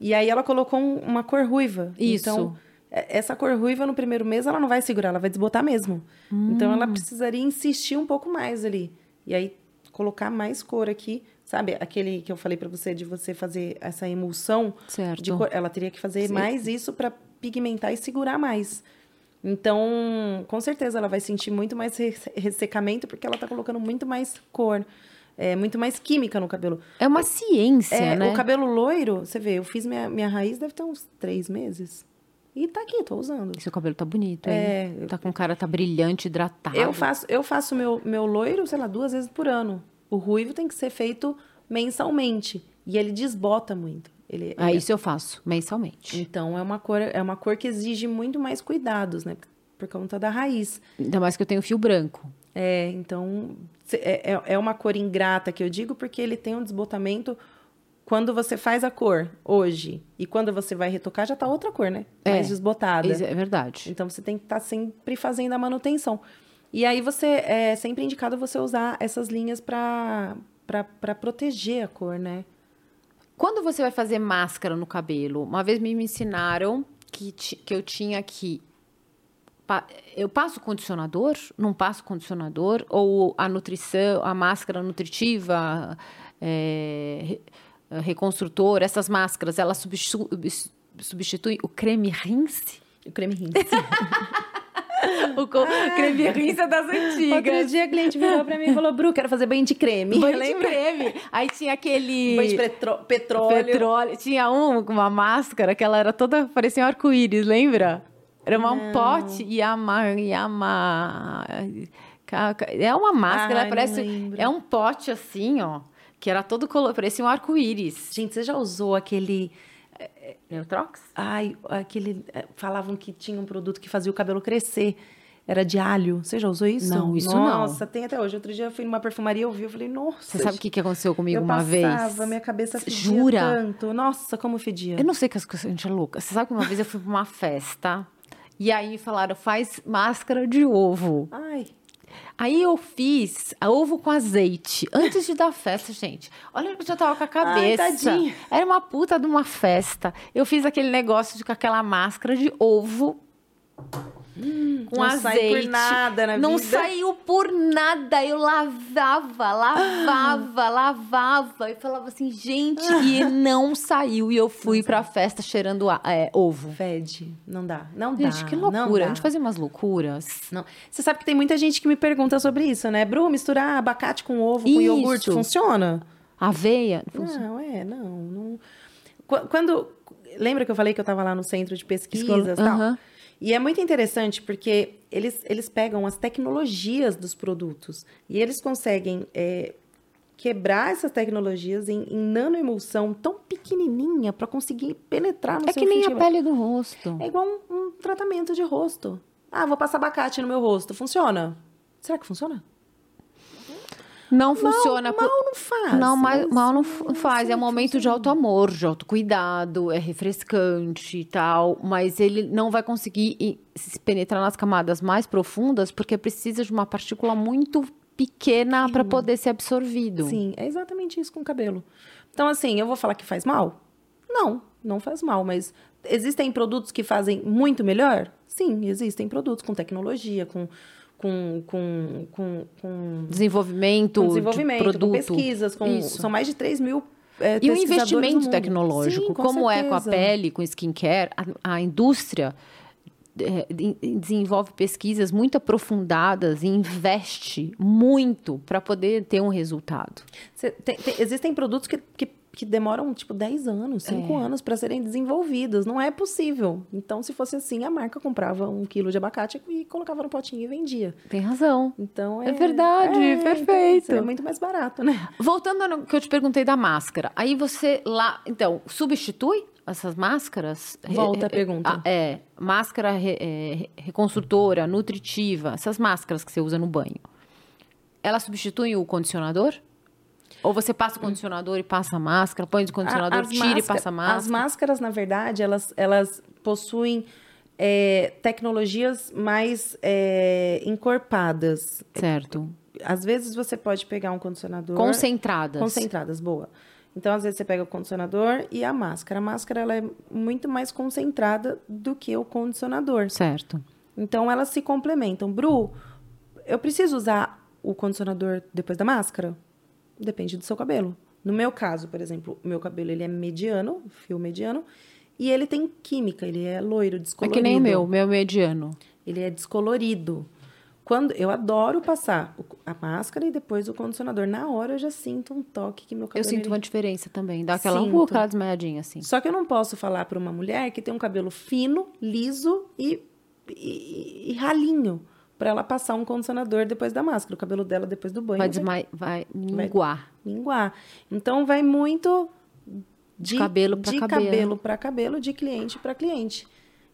E aí ela colocou um, uma cor ruiva. Isso. Então, é, essa cor ruiva no primeiro mês, ela não vai segurar, ela vai desbotar mesmo. Hum. Então, ela precisaria insistir um pouco mais ali. E aí, colocar mais cor aqui. Sabe, aquele que eu falei para você de você fazer essa emulsão certo. de cor. Ela teria que fazer certo. mais isso para pigmentar e segurar mais. Então, com certeza ela vai sentir muito mais ressecamento porque ela tá colocando muito mais cor. É, muito mais química no cabelo. É uma ciência, é, né? O cabelo loiro, você vê, eu fiz minha, minha raiz, deve ter uns três meses. E tá aqui, tô usando. E seu cabelo tá bonito, é, hein? Tá com cara, tá brilhante, hidratado. Eu faço, eu faço meu, meu loiro, sei lá, duas vezes por ano. O ruivo tem que ser feito mensalmente. E ele desbota muito. Ele, ah, ele... isso eu faço mensalmente. Então é uma cor é uma cor que exige muito mais cuidados, né? Por conta da raiz. Ainda mais que eu tenho fio branco. É, então é, é, é uma cor ingrata que eu digo porque ele tem um desbotamento quando você faz a cor hoje e quando você vai retocar já tá outra cor, né? É, mais desbotada. É verdade. Então você tem que estar tá sempre fazendo a manutenção. E aí você é sempre indicado você usar essas linhas para para proteger a cor, né? Quando você vai fazer máscara no cabelo, uma vez me ensinaram que, que eu tinha que. Eu passo condicionador? Não passo condicionador? Ou a nutrição, a máscara nutritiva, é, reconstrutor, essas máscaras, elas substituem, substituem o creme rinse? O creme rinse. o creme rinça das antigas. Outro dia a cliente virou pra mim e falou, Bru, quero fazer banho de creme. Banho de creme. Aí tinha aquele... Banho de petro... petróleo. Petróleo. Tinha um com uma máscara que ela era toda... Parecia um arco-íris, lembra? Era uma, um pote e ama... E ama... É uma máscara, Ai, parece... É um pote assim, ó. Que era todo color... Parecia um arco-íris. Gente, você já usou aquele... Neutrox? Ai, aquele. Eh, falavam que tinha um produto que fazia o cabelo crescer. era de alho. Você já usou isso? Não, isso não. Nossa, tem até hoje. Outro dia eu fui numa perfumaria, eu vi, eu falei, nossa. Você sabe o que, que aconteceu comigo eu uma passava, vez? minha cabeça fedia Jura? tanto. Nossa, como fedia. Eu não sei que as coisas a gente é louca. Você sabe que uma vez eu fui pra uma festa e aí me falaram, faz máscara de ovo. Ai, Aí eu fiz a ovo com azeite antes de dar festa, gente. Olha, eu já tava com a cabeça. tadinha. Era uma puta de uma festa. Eu fiz aquele negócio de com aquela máscara de ovo. Com não azeite. sai por nada na Não vida. saiu por nada. Eu lavava, lavava, lavava. E falava assim, gente, e não saiu. E eu fui pra festa cheirando é, ovo. fede. Não dá. Não Gente, dá. que não loucura. A gente fazia umas loucuras. Não. Você sabe que tem muita gente que me pergunta sobre isso, né? Bru, misturar abacate com ovo, com iogurte, Isso. funciona? Aveia. Não, é, não, não. Qu- Quando. Lembra que eu falei que eu estava lá no centro de pesquisas e tal? Aham. E é muito interessante porque eles, eles pegam as tecnologias dos produtos e eles conseguem é, quebrar essas tecnologias em, em nanoemulsão tão pequenininha para conseguir penetrar no É seu que nem a pele do rosto. É igual um, um tratamento de rosto. Ah, vou passar abacate no meu rosto. Funciona? Será que funciona? Não funciona. Mal, mal não faz. Não, mas mas mal não faz. É um momento de alto amor, de autocuidado, é refrescante e tal. Mas ele não vai conseguir se penetrar nas camadas mais profundas porque precisa de uma partícula muito pequena para poder ser absorvido. Sim, é exatamente isso com o cabelo. Então, assim, eu vou falar que faz mal? Não, não faz mal, mas existem produtos que fazem muito melhor? Sim, existem produtos com tecnologia, com, com, com, com, com, Desenvolvimento, com de desenvolvimento, produto. com pesquisas, com, Isso. são mais de 3 mil é, E o investimento tecnológico, Sim, com como é com a certeza. pele, com skincare, a, a indústria é, de- desenvolve pesquisas muito aprofundadas e investe muito para poder ter um resultado. Tem- tem- existem produtos que, que, que demoram, tipo, 10 anos, 5 É. anos para serem desenvolvidos. Não é possível. Então, se fosse assim, a marca comprava um quilo de abacate e colocava no potinho e vendia. Tem razão. Então, é... É verdade, então, perfeito. seria muito mais barato, né? Voltando no que eu te perguntei da máscara. Aí você lá, então, substitui essas máscaras? Volta a Re- pergunta. ah, É, máscara re- é, reconstrutora, nutritiva, essas máscaras que você usa no banho. Elas substituem o condicionador? Ou você passa o condicionador e passa a máscara, põe o condicionador, as tira e passa a máscara? As máscaras, na verdade, elas, elas possuem é, tecnologias mais é, encorpadas. Certo. Às vezes você pode pegar um condicionador... Concentradas. Concentradas, boa. Então, às vezes, você pega o condicionador e a máscara. A máscara ela é muito mais concentrada do que o condicionador. Certo. Então, elas se complementam. Bru, eu preciso usar o condicionador depois da máscara? Depende do seu cabelo. No meu caso, por exemplo, o meu cabelo ele é mediano, fio mediano, e ele tem química, ele é loiro, É descolorido. que nem o meu, o meu é mediano. Ele é descolorido. Quando eu adoro passar a máscara e depois o condicionador. Na hora eu já sinto um toque que meu Eu cabelo sinto ele- uma diferença também. Dá aquela, Sinto. uh, aquela desmaiadinha assim. Só que eu não posso falar para uma mulher que tem um cabelo fino, liso e, e, e ralinho para ela passar um condicionador depois da máscara. O cabelo dela depois do banho Vai, vai desma... vai minguar. minguar. Então vai muito de, cabelo pra de cabelo. cabelo para cabelo, de cliente para cliente.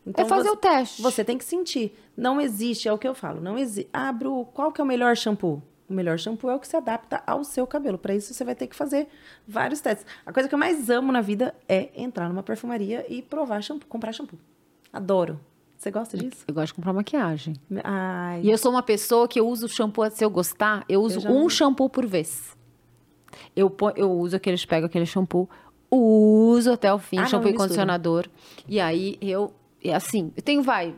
Então é fazer você, o teste. você tem que sentir. Não existe, é o que eu falo. Não existe. Ah, Bru, qual que é o melhor shampoo? O melhor shampoo é o que se adapta ao seu cabelo. Para isso, você vai ter que fazer vários testes. A coisa que eu mais amo na vida é entrar numa perfumaria e provar shampoo, comprar shampoo. Adoro. Você gosta disso? Eu gosto de comprar maquiagem. Ai, E eu sou uma pessoa que eu uso shampoo, se eu gostar, eu uso já um não- shampoo por vez. Eu, eu uso aqueles, pego aquele shampoo, uso até o fim, Ah, não, shampoo e mistura. condicionador. E aí eu, assim, eu tenho, vai.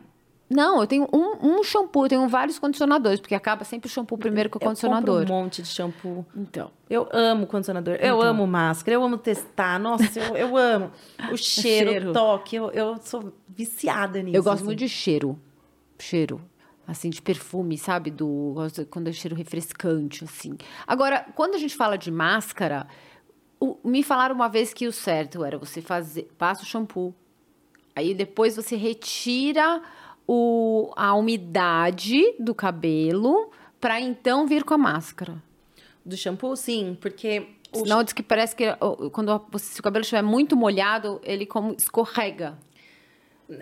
Não, eu tenho um, um shampoo, eu tenho vários condicionadores, porque acaba sempre o shampoo primeiro que o eu condicionador. compro um monte de shampoo. Então. Eu amo condicionador, eu Então. amo máscara, eu amo testar. Nossa, eu, eu amo o cheiro, Cheiro. o toque. Eu, eu sou viciada nisso. Eu gosto assim. muito de cheiro. Cheiro. Assim, de perfume, sabe? Do, quando é cheiro refrescante, assim. Agora, quando a gente fala de máscara, o- me falaram uma vez que o certo era você fazer, passa o shampoo, aí depois você retira o, a umidade do cabelo para então vir com a máscara. Do shampoo, sim, porque o Senão diz que parece que quando se o cabelo estiver muito molhado, ele como escorrega.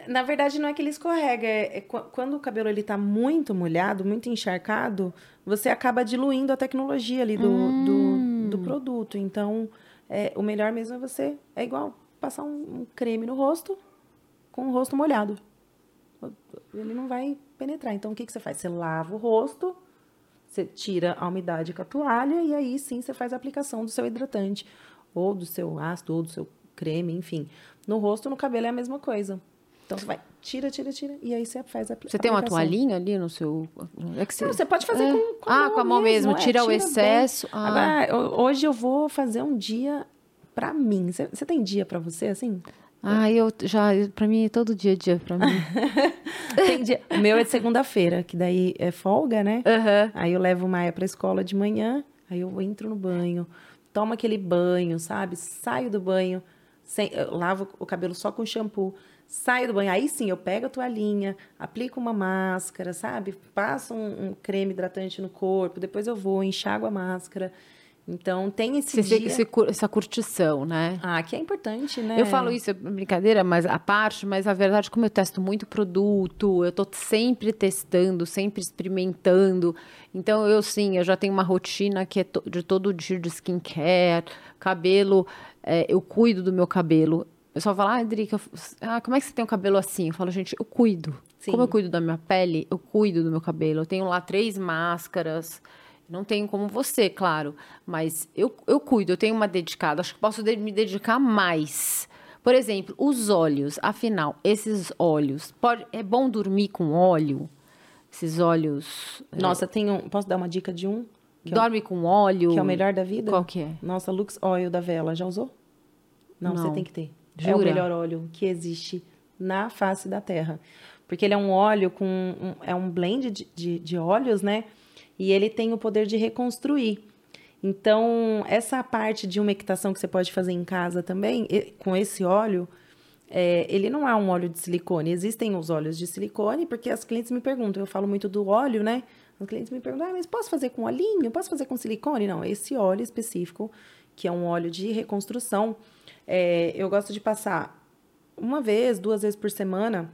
Na verdade, não é que ele escorrega. É, é quando o cabelo ele tá muito molhado, muito encharcado, você acaba diluindo a tecnologia ali do, hum. do, do, produto. Então, é, o melhor mesmo é você. É igual passar um, um creme no rosto com o rosto molhado. Ele não vai penetrar. Então, o que, que você faz? Você lava o rosto, você tira a umidade com a toalha e aí sim você faz a aplicação do seu hidratante, ou do seu ácido, ou do seu creme, enfim. No rosto, no cabelo é a mesma coisa. Então você vai, tira, tira, tira, e aí você faz a Você tem uma toalhinha ali no seu. É que você... Não, você pode fazer é. com, com, ah, com a mão mesmo, mesmo. tira, é, tira o excesso. Ah. Agora, hoje eu vou fazer um dia para mim. Você, você tem dia para você assim? Ah, eu já, para mim, todo dia é dia para mim. Dia. O meu é de segunda-feira, que daí é folga, né? Uhum. Aí eu levo o Maia pra escola de manhã, aí eu entro no banho, tomo aquele banho, sabe? Saio do banho, sem, lavo o cabelo só com shampoo, saio do banho, aí sim eu pego a toalhinha, aplico uma máscara, sabe? Passo um, um creme hidratante no corpo, depois eu vou, enxago a máscara. Então, tem esse Você, dia... Esse, essa curtição, né? Ah, que é importante, né? Eu falo isso, é brincadeira, mas a parte, mas a verdade, como eu testo muito produto, eu tô sempre testando, sempre experimentando. Então, eu sim, eu já tenho uma rotina que é de todo dia de skincare, cabelo, é, eu cuido do meu cabelo. Eu só falo, ah, Drica, ah, como é que você tem o um cabelo assim? Eu falo, gente, eu cuido. Sim. Como eu cuido da minha pele, eu cuido do meu cabelo. Eu tenho lá três máscaras não tenho como você, claro, mas eu, eu cuido, eu tenho uma dedicada, acho que posso de, me dedicar mais. Por exemplo, os olhos, afinal, esses olhos, pode, é bom dormir com óleo? Esses olhos. É Nossa, é... tem um. Posso dar uma dica de um? Dorme é o, com óleo. Que é o melhor da vida? Qual que é? Nossa, Lux Oil da Vela, já usou? Não, Não. você tem que ter. Jura? É o melhor óleo que existe na face da Terra. Porque ele é um óleo com. Um, é um blend de, de, de óleos, né? E ele tem o poder de reconstruir. Então, essa parte de umectação que você pode fazer em casa também, com esse óleo, é, ele não é um óleo de silicone. Existem os óleos de silicone, porque as clientes me perguntam, eu falo muito do óleo, né? Os clientes me perguntam, ah, mas posso fazer com olhinho? Posso fazer com silicone? Não, esse óleo específico, que é um óleo de reconstrução, é, eu gosto de passar uma vez, duas vezes por semana.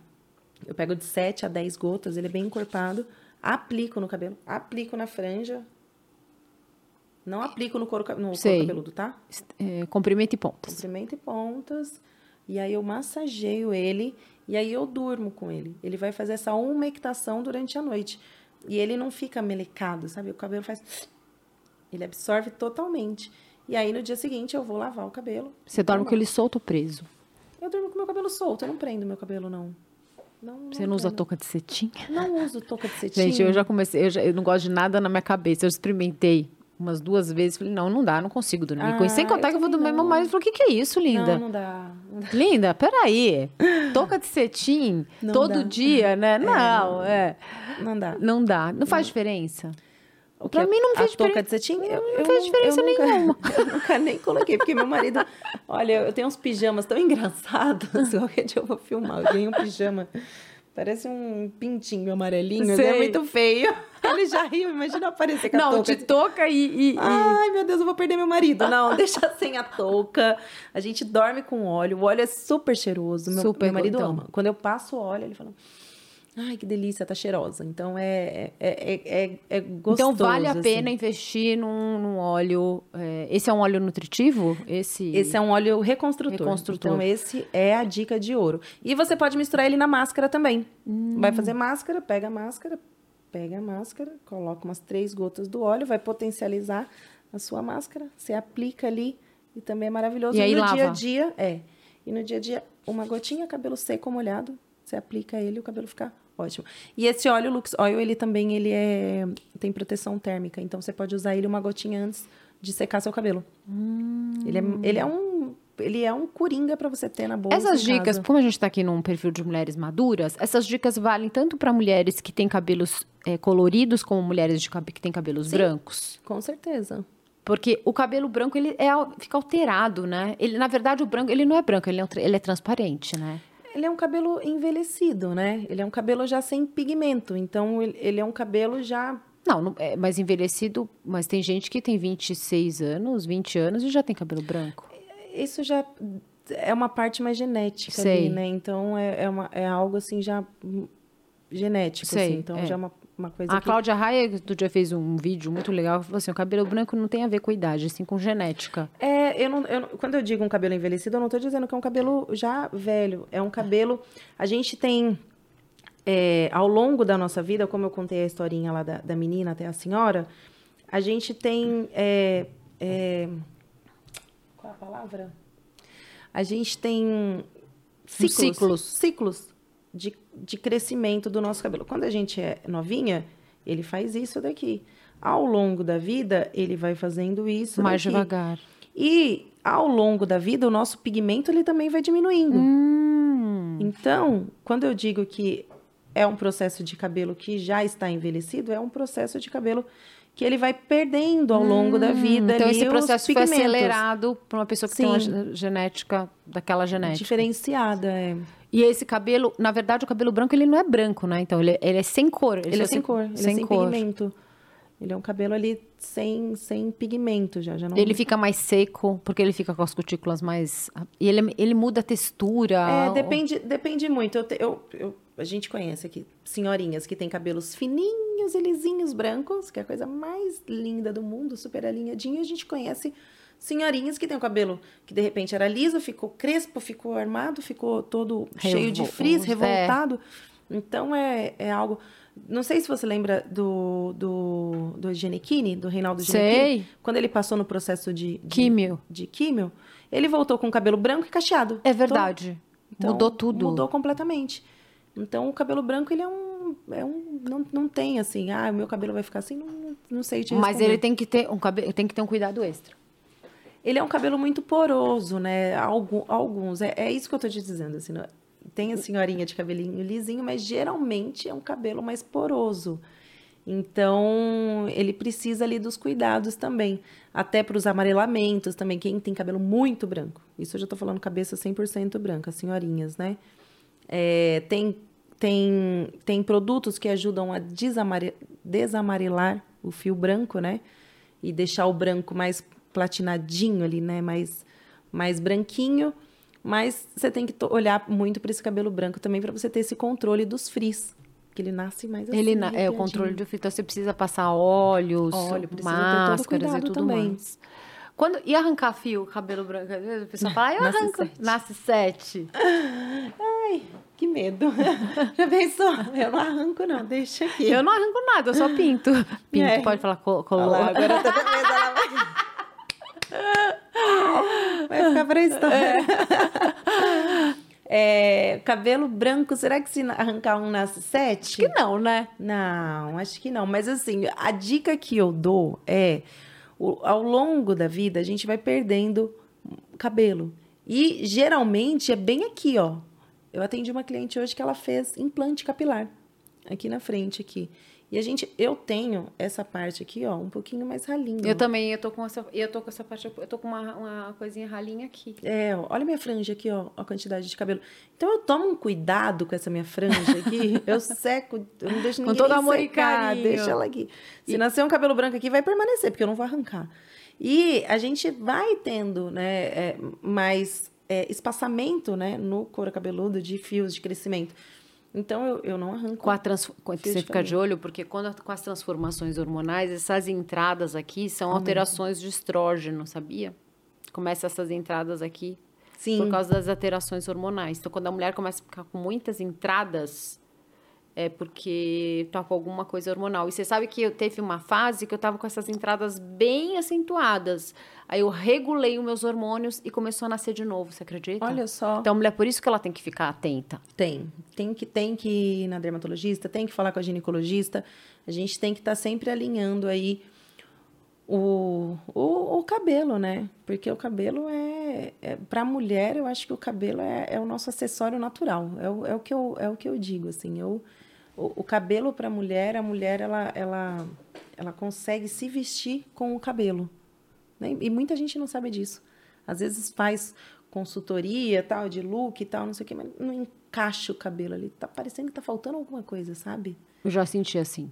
Eu pego de 7 a 10 gotas, ele é bem encorpado Aplico no cabelo, aplico na franja. Não aplico no couro, no couro cabeludo, tá? É, comprimento e pontas. Comprimento e pontas. E aí eu massageio ele e aí eu durmo com ele. Ele vai fazer essa umectação durante a noite. E ele não fica melecado, sabe? O cabelo faz. Ele absorve totalmente. E aí no dia seguinte eu vou lavar o cabelo. Você dorme com ele solto ou preso? Eu durmo com meu cabelo solto, eu não prendo meu cabelo, não. Não, não Você não usa touca de cetim? Não uso touca de cetim. Gente, eu já comecei, eu, já, eu não gosto de nada na minha cabeça. Eu experimentei umas duas vezes. Falei, não, não dá, não consigo dormir ah, com isso. Sem ah, contar que eu vou dormir mais. Falei, o que, que é isso, linda? Não, não dá. Não dá. Linda, peraí. Touca de cetim não todo dá. dia, né? É, não, é. Não dá. Não dá. Não faz diferença. O pra mim não fez diferença. de cetim? Eu, não fez diferença eu nunca, nenhuma. Eu nunca nem coloquei, porque meu marido. Olha, eu tenho uns pijamas tão engraçados. Qualquer dia eu vou filmar. Eu ganhei um pijama Parece um pintinho amarelinho, Sei. é muito feio. Ele já riu, imagina aparecer com a não, touca. Não, de touca e, e, Ai, meu Deus, eu vou perder meu marido. Não, deixa sem a touca. A gente dorme com óleo. O óleo é super cheiroso. Meu, super, meu marido ama. Quando eu passo o óleo, ele fala... Ai, que delícia, tá cheirosa. Então é, é, é, é, é gostoso. Então vale a assim. pena investir num, num óleo. É, esse é um óleo nutritivo? Esse... esse é um óleo reconstrutor. reconstrutor. Então, esse é a dica de ouro. E você pode misturar ele na máscara também. Hum. Vai fazer máscara, pega a máscara, pega a máscara, coloca umas três gotas do óleo, vai potencializar a sua máscara. Você aplica ali e também é maravilhoso. E aí no lava. dia a dia, é. E no dia a dia, uma gotinha, cabelo seco molhado, você aplica ele e o cabelo fica ótimo. E esse óleo Lux Oil, ele também ele é, tem proteção térmica. Então, você pode usar ele uma gotinha antes de secar seu cabelo. Hum. Ele, é, ele é um ele é um coringa para você ter na bolsa. Essas dicas, casa. como a gente está aqui num perfil de mulheres maduras, essas dicas valem tanto para mulheres que têm cabelos é, coloridos como mulheres de, que têm cabelos Sim, brancos. Com certeza. Porque o cabelo branco ele é, fica alterado, né? Ele, na verdade, o branco ele não é branco, ele é, ele é transparente, né? Ele é um cabelo envelhecido, né? Ele é um cabelo já sem pigmento. Então, ele é um cabelo já. Não, não é mais envelhecido, mas tem gente que tem 26 anos, 20 anos e já tem cabelo branco. Isso já é uma parte mais genética Sei. ali, né? Então é, é, uma, é algo assim já genético, Sei, assim. Então é. já é uma, uma coisa A que... Cláudia Raia, do dia fez um vídeo muito legal, falou assim, o cabelo branco não tem a ver com idade, assim, com genética. É, eu não, eu quando eu digo um cabelo envelhecido, eu não estou dizendo que é um cabelo já velho. É um cabelo. A gente tem. é, ao longo da nossa vida, como eu contei a historinha lá da, da menina até a senhora, a gente tem. é, é, qual é a palavra? A gente tem ciclos. ciclos. Ciclos de, de crescimento do nosso cabelo. Quando a gente é novinha, ele faz isso daqui. Ao longo da vida, ele vai fazendo isso mais daqui. devagar. E ao longo da vida, o nosso pigmento ele também vai diminuindo. Hum, Então, quando eu digo que é um processo de cabelo que já está envelhecido, é um processo de cabelo que ele vai perdendo ao longo da vida. então esse processo foi acelerado para uma pessoa que tem uma Sim. ge- genética daquela genética. Diferenciada, é. E esse cabelo, na verdade, o cabelo branco ele não é branco, né? Então ele, ele é sem cor. Ele só é se- sem cor, ele é sem pigmento. Ele é um cabelo ali sem, sem pigmento já, já não... Ele fica mais seco, porque ele fica com as cutículas mais. E ele, ele muda a textura. É, depende, depende muito. Eu, te- eu- eu- a gente conhece aqui senhorinhas que têm cabelos fininhos e lisinhos brancos, que é a coisa mais linda do mundo, super alinhadinho. A gente conhece senhorinhas que têm o cabelo que de repente era liso, ficou crespo, ficou armado, ficou todo cheio de frizz, é. revoltado. Então é, é algo. Não sei se você lembra do, do, do Giannichini, do Reinaldo Giannichini. Sei. Quando ele passou no processo de, de Químio. de químio, ele voltou com o cabelo branco e cacheado. É verdade. Então, Mudou tudo. Mudou completamente. Então, o cabelo branco, ele é um... É um não, não tem, assim, ah, o meu cabelo vai ficar assim, não, não sei te Mas ele tem que ter um cabelo, tem que ter um cuidado extra. Ele é um cabelo muito poroso, né? Algu- Alguns. É, é isso que eu tô te dizendo, assim. não- Tem a senhorinha de cabelinho lisinho, mas geralmente é um cabelo mais poroso. Então, ele precisa ali dos cuidados também. Até para os amarelamentos também. Quem tem cabelo muito branco. Isso eu já tô falando cabeça 100% branca, senhorinhas, né? É, tem, tem, tem produtos que ajudam a desamare- desamarelar o fio branco, né? E deixar o branco mais platinadinho ali, né? Mais, mais branquinho. Mas você tem que olhar muito para esse cabelo branco também para você ter esse controle dos frizz. Que ele nasce mais assim. ele na- é o controle do fio, então você precisa passar óleos, Óleo, precisa máscaras e tudo também. mais. Quando e arrancar fio, cabelo branco, a pessoa fala, ah, eu arranco, sete. nasce sete. Ai, que medo. Já pensou? Eu não arranco, não. Deixa aqui. Eu não arranco nada, eu só pinto. Pinto, É. pode falar co Olha color. lá, agora eu tô com medo. Vai... ficar pra história. É, cabelo branco, será que se arrancar um nasce sete? Que não, né? Não, acho que não. Mas assim, a dica que eu dou é: ao longo da vida, a gente vai perdendo cabelo. E geralmente é bem aqui, ó. Eu atendi uma cliente hoje que ela fez implante capilar. Aqui na frente, aqui. E a gente, eu tenho essa parte aqui, ó, um pouquinho mais ralinha. Eu também, eu tô com essa, eu tô com essa parte, eu tô com uma, uma coisinha ralinha aqui. É, ó, olha minha franja aqui, ó, a quantidade de cabelo. Então eu tomo um cuidado com essa minha franja aqui. eu seco, eu não deixo Com ninguém todo amor e secar, carinho. deixa ela aqui. Se nascer um cabelo branco aqui, vai permanecer, porque eu não vou arrancar. E a gente vai tendo, né, é, mais é, espaçamento, né, no couro cabeludo de fios de crescimento. Então eu, eu não arranco. Com a trans... Você de fica de olho, porque quando com as transformações hormonais, essas entradas aqui são alterações de estrógeno, sabia? Começa essas entradas aqui Sim. por causa das alterações hormonais. Então, quando a mulher começa a ficar com muitas entradas, é porque tá com alguma coisa hormonal. E você sabe que eu teve uma fase que eu tava com essas entradas bem acentuadas. Aí eu regulei os meus hormônios e começou a nascer de novo, você acredita? Olha só. Então, mulher, por isso que ela tem que ficar atenta. Tem. Tem que, tem que ir na dermatologista, tem que falar com a ginecologista. A gente tem que estar sempre alinhando aí o, o, o cabelo, né? Porque o cabelo é, é para mulher, eu acho que o cabelo é, é o nosso acessório natural. É o, é o que eu é o que eu digo assim. Eu, o, o cabelo para mulher, a mulher ela, ela ela consegue se vestir com o cabelo. Né? E muita gente não sabe disso. Às vezes faz consultoria, tal, de look e tal, não sei o quê, mas não encaixa o cabelo ali. Tá parecendo que tá faltando alguma coisa, sabe? Eu já senti assim.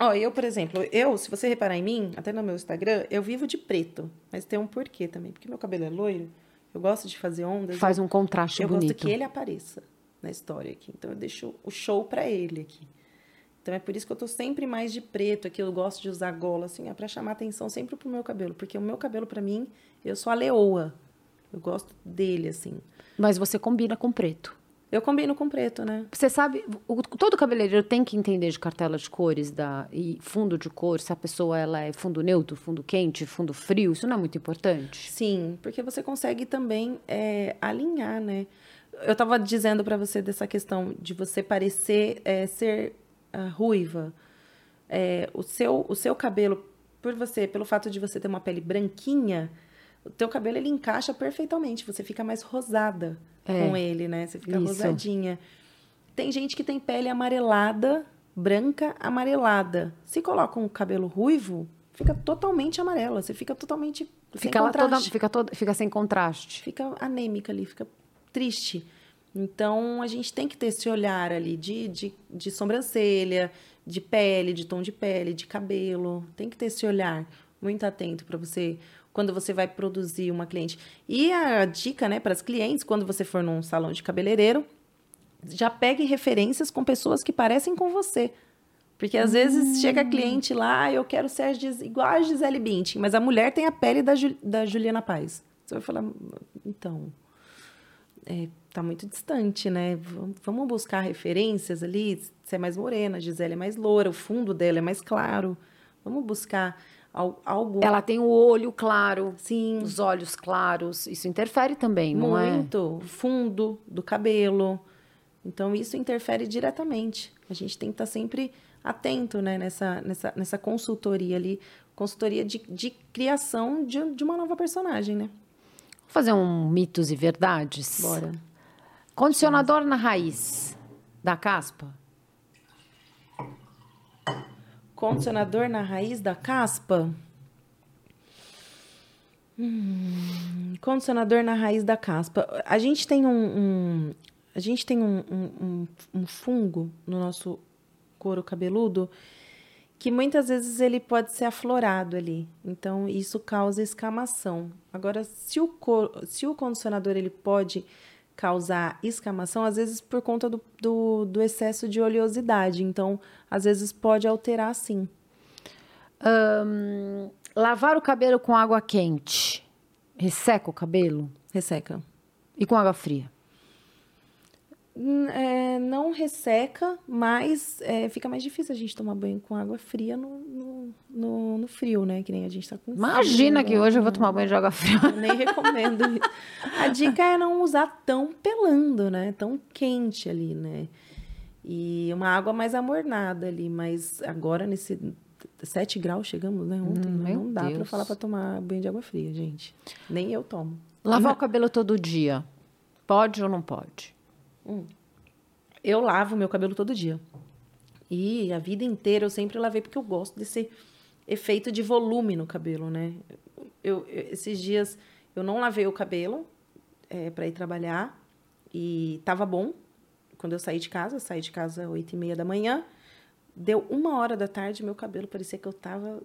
Ó, eu, por exemplo, eu, se você reparar em mim, até no meu Instagram, eu vivo de preto. Mas tem um porquê também. Porque meu cabelo é loiro Eu gosto de fazer ondas. Faz eu, um contraste eu bonito. gosto que ele apareça na história aqui. Então eu deixo o show para ele aqui. Então é por isso que eu tô sempre mais de preto aqui. Eu gosto de usar gola, assim, é pra chamar atenção sempre pro meu cabelo. Porque o meu cabelo, para mim, eu sou a leoa. Eu gosto dele, assim. Mas você combina com preto. Eu combino com preto, né? Você sabe, o- todo cabeleireiro tem que entender de cartela de cores da, e fundo de cor, se a pessoa ela é fundo neutro, fundo quente, fundo frio, isso não é muito importante? Sim, porque você consegue também é, alinhar, né? Eu tava dizendo para você dessa questão de você parecer é, ser ah, ruiva. É, o, seu, o seu cabelo, por você, pelo fato de você ter uma pele branquinha, o teu cabelo ele encaixa perfeitamente. Você fica mais rosada É, com ele, né? Você fica isso. rosadinha. Tem gente que tem pele amarelada, branca, amarelada. Se coloca um cabelo ruivo, fica totalmente amarela. Você fica totalmente sem Fica toda, contraste fica toda, fica sem contraste. fica anêmica ali, fica triste. Então, a gente tem que ter esse olhar ali de, de, de sobrancelha, de pele, de tom de pele, de cabelo. Tem que ter esse olhar muito atento para você, quando você vai produzir uma cliente. E a dica, né, para as clientes, quando você for num salão de cabeleireiro, já pegue referências com pessoas que parecem com você. Porque às vezes chega cliente lá, "Ah, eu quero ser igual a Gisele Bündchen, mas a mulher tem a pele da, Ju- da Juliana Paz. Você vai falar, então, é, tá muito distante, né? Vam- Vamos buscar referências ali. Você é mais morena, a Gisele é mais loura, o fundo dela é mais claro. Vamos buscar al- algo. Ela tem o olho claro, Sim, os olhos claros, isso interfere também, não é? muito. O fundo do cabelo. Então, isso interfere diretamente. A gente tem que estar sempre atento né, nessa, nessa, nessa consultoria ali consultoria de, de criação de, de uma nova personagem, né? Vou fazer um mitos e verdades. Bora. Condicionador na raiz da caspa? Condicionador na raiz da caspa. Hum, condicionador na raiz da caspa. A gente tem um, um- a gente tem um- um- um fungo no nosso couro cabeludo que muitas vezes ele pode ser aflorado ali. Então isso causa escamação. Agora, se o, se o condicionador ele pode causar escamação, às vezes por conta do, do, do excesso de oleosidade. Então, às vezes pode alterar sim. Ahn, lavar o cabelo com água quente resseca o cabelo? Resseca. E com água fria? É, não resseca, mas é, fica mais difícil a gente tomar banho com água fria no, no, no- no frio, né? Que nem a gente tá com Imagina frio, que né? hoje eu vou tomar banho de água fria. Eu nem recomendo. A dica é não usar tão pelando, né? Tão quente ali, né? E uma água mais amornada ali, mas agora nesse 7 graus chegamos, né? Ontem, Hum, meu não dá pra Deus. falar pra tomar banho de água fria, gente. Nem eu tomo. Lavar o cabelo todo dia. Pode ou não pode? Eu lavo meu cabelo todo dia. E a vida inteira eu sempre lavei porque eu gosto desse efeito de volume no cabelo, né? Eu, eu- esses dias eu não lavei o cabelo é, para ir trabalhar e tava bom. Quando eu saí de casa, saí de casa oito e meia da manhã, deu uma hora da tarde meu cabelo parecia que eu tava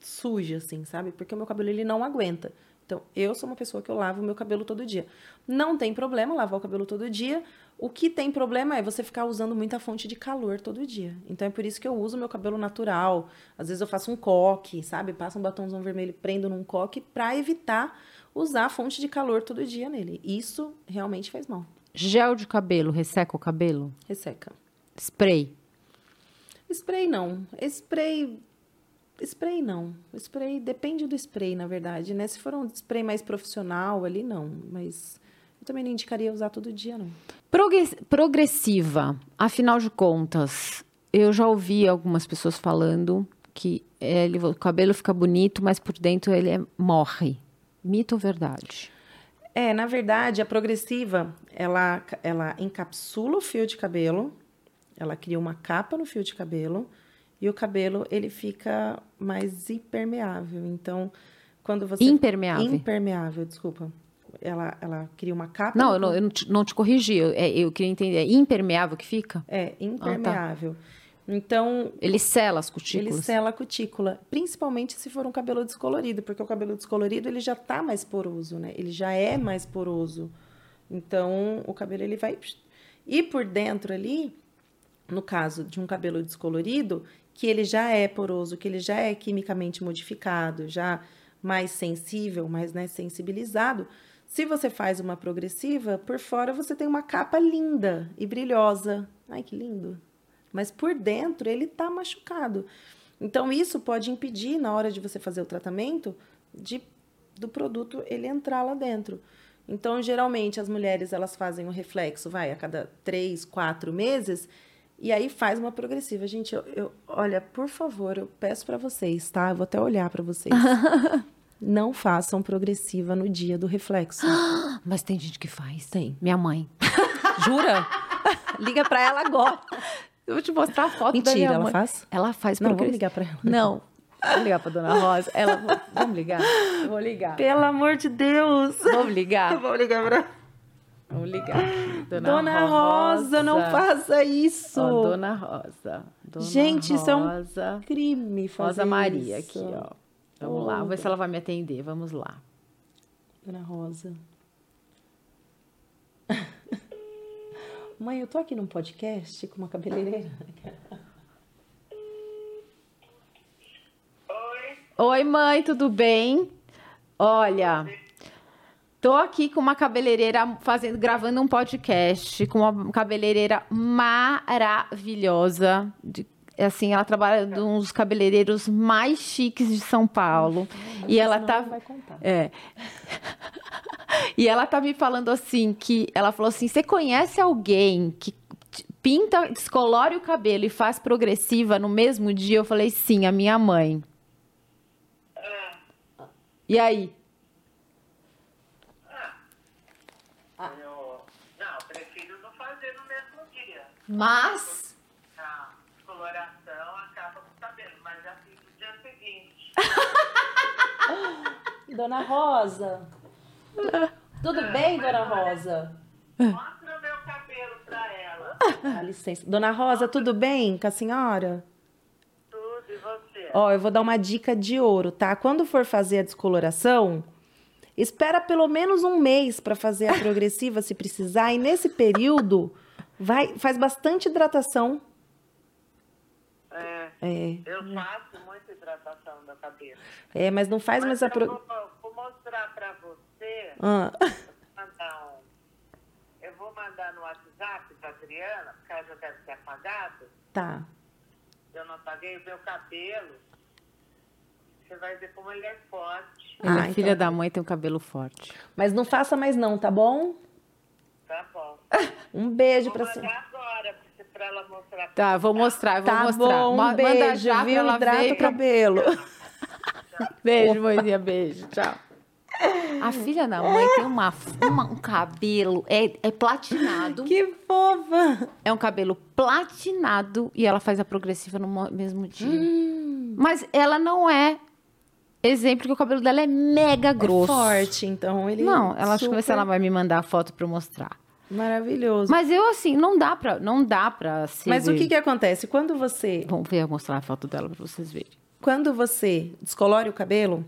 suja, assim, sabe? Porque o meu cabelo ele não aguenta. Então, eu sou uma pessoa que eu lavo meu cabelo todo dia. Não tem problema lavar o cabelo todo dia. O que tem problema é você ficar usando muita fonte de calor todo dia. Então, é por isso que eu uso meu cabelo natural. Às vezes eu faço um coque, sabe? Passo um batomzão vermelho, prendo num coque para evitar usar a fonte de calor todo dia nele. Isso realmente faz mal. Gel de cabelo resseca o cabelo? Resseca. Spray. Spray não. Spray. Spray não. Spray depende do spray, na verdade, né? Se for um spray mais profissional ali, não. Mas também não indicaria usar todo dia, não. Progre- progressiva. Afinal de contas, eu já ouvi algumas pessoas falando que ele- o cabelo fica bonito, mas por dentro ele é- morre. Mito ou verdade? É, na verdade, a progressiva, ela, ela encapsula o fio de cabelo, ela cria uma capa no fio de cabelo e o cabelo, ele fica mais impermeável. Então, quando você... Impermeável. Impermeável, desculpa. Ela, ela cria uma capa... Não, eu não, eu não te, não te corrigi. Eu, é, eu queria entender. É impermeável que fica? É, impermeável. Então, Ele sela as ele cutículas. sela a cutícula, principalmente se for um cabelo descolorido, porque o cabelo descolorido ele já tá mais poroso, né? Ele já é mais poroso. Então, o cabelo ele vai e por dentro ali, no caso de um cabelo descolorido, que ele já é poroso, que ele já é quimicamente modificado, já mais sensível, mais né, sensibilizado. Se você faz uma progressiva, por fora você tem uma capa linda e brilhosa. Ai, que lindo! Mas por dentro ele tá machucado. Então isso pode impedir na hora de você fazer o tratamento de do produto ele entrar lá dentro. Então geralmente as mulheres elas fazem o reflexo, vai a cada três, quatro meses e aí faz uma progressiva. Gente, eu, eu- olha, por favor, eu peço para vocês, tá? Eu vou até olhar para vocês. Não façam progressiva no dia do reflexo. Mas tem gente que faz. Tem. Minha mãe. Jura? Liga para ela agora. Eu vou te mostrar a foto da Mentira, minha ela mãe. faz? Ela faz Não, vamos ligar para ela. Não. Vou ligar pra Dona Rosa. Ela... Vamos ligar? Eu Vou ligar. Pelo amor de Deus. Vamos ligar? Vou ligar pra Vamos ligar. Dona, Dona Rosa, não faça isso. Ó, Dona Rosa. Dona Gente, isso é um Rosa. crime fazer Rosa Maria isso. aqui, ó. Vamos lá, vamos ver se ela vai me atender. Vamos lá. Dona Rosa. Mãe, eu tô aqui num podcast com uma cabeleireira. Oi, mãe, tudo bem? Olha, tô aqui com uma cabeleireira fazendo, gravando um podcast com uma cabeleireira maravilhosa. De, assim, ela trabalha de uns cabeleireiros mais chiques de São Paulo. e ela tá não vai contar. É. E ela tá me falando assim que ela falou assim: "Você conhece alguém que pinta, descolore o cabelo e faz progressiva no mesmo dia?" Eu falei: "Sim, a minha mãe." E aí? Eu, não, prefiro não fazer no mesmo dia. Mas A coloração acaba com o cabelo, mas já fiz no dia seguinte. Dona Rosa. Tudo bem, Dona Rosa? Mostra o meu cabelo pra ela. Dá licença. Dona Rosa, tudo bem com a senhora? Tudo, e você? Ó, eu vou dar uma dica de ouro, tá? Quando for fazer a descoloração, espera pelo menos um mês para fazer a progressiva se precisar. E nesse período, vai, faz bastante hidratação. É, eu faço muita hidratação do cabelo. é mas não faz mais a eu pro... vou, vou mostrar pra você. Ah, Mandar um, eu vou mandar no WhatsApp pra Adriana, porque ela já deve ter apagado. tá. Eu não apaguei o meu cabelo. Você vai ver como ele é forte. Ah, é filha então. da mãe, tem um cabelo forte. Mas não faça mais não, tá bom? Tá bom. Um beijo Vou pra mandar você. agora pra ela mostrar. Tá, vou mostrar, eu vou Tá mostrar. bom, um beijo, Manda já viu? ela Hidrata ver o cabelo. Beijo, mãezinha, beijo. Tchau. A filha da mãe tem uma, uma- um cabelo, é, é platinado. Que fofa! É um cabelo platinado e ela faz a progressiva no mo- mesmo dia. Hum. Mas ela não é exemplo que o cabelo dela é mega grosso. Forte, então ele Não, ela acho que vai ver se super ela vai me mandar a foto pra eu mostrar. Maravilhoso. Mas eu assim, não dá pra, não dá pra ser. Mas o que que acontece? Quando você, Vamos ver, eu mostrar a foto dela pra vocês verem. quando você descolore o cabelo,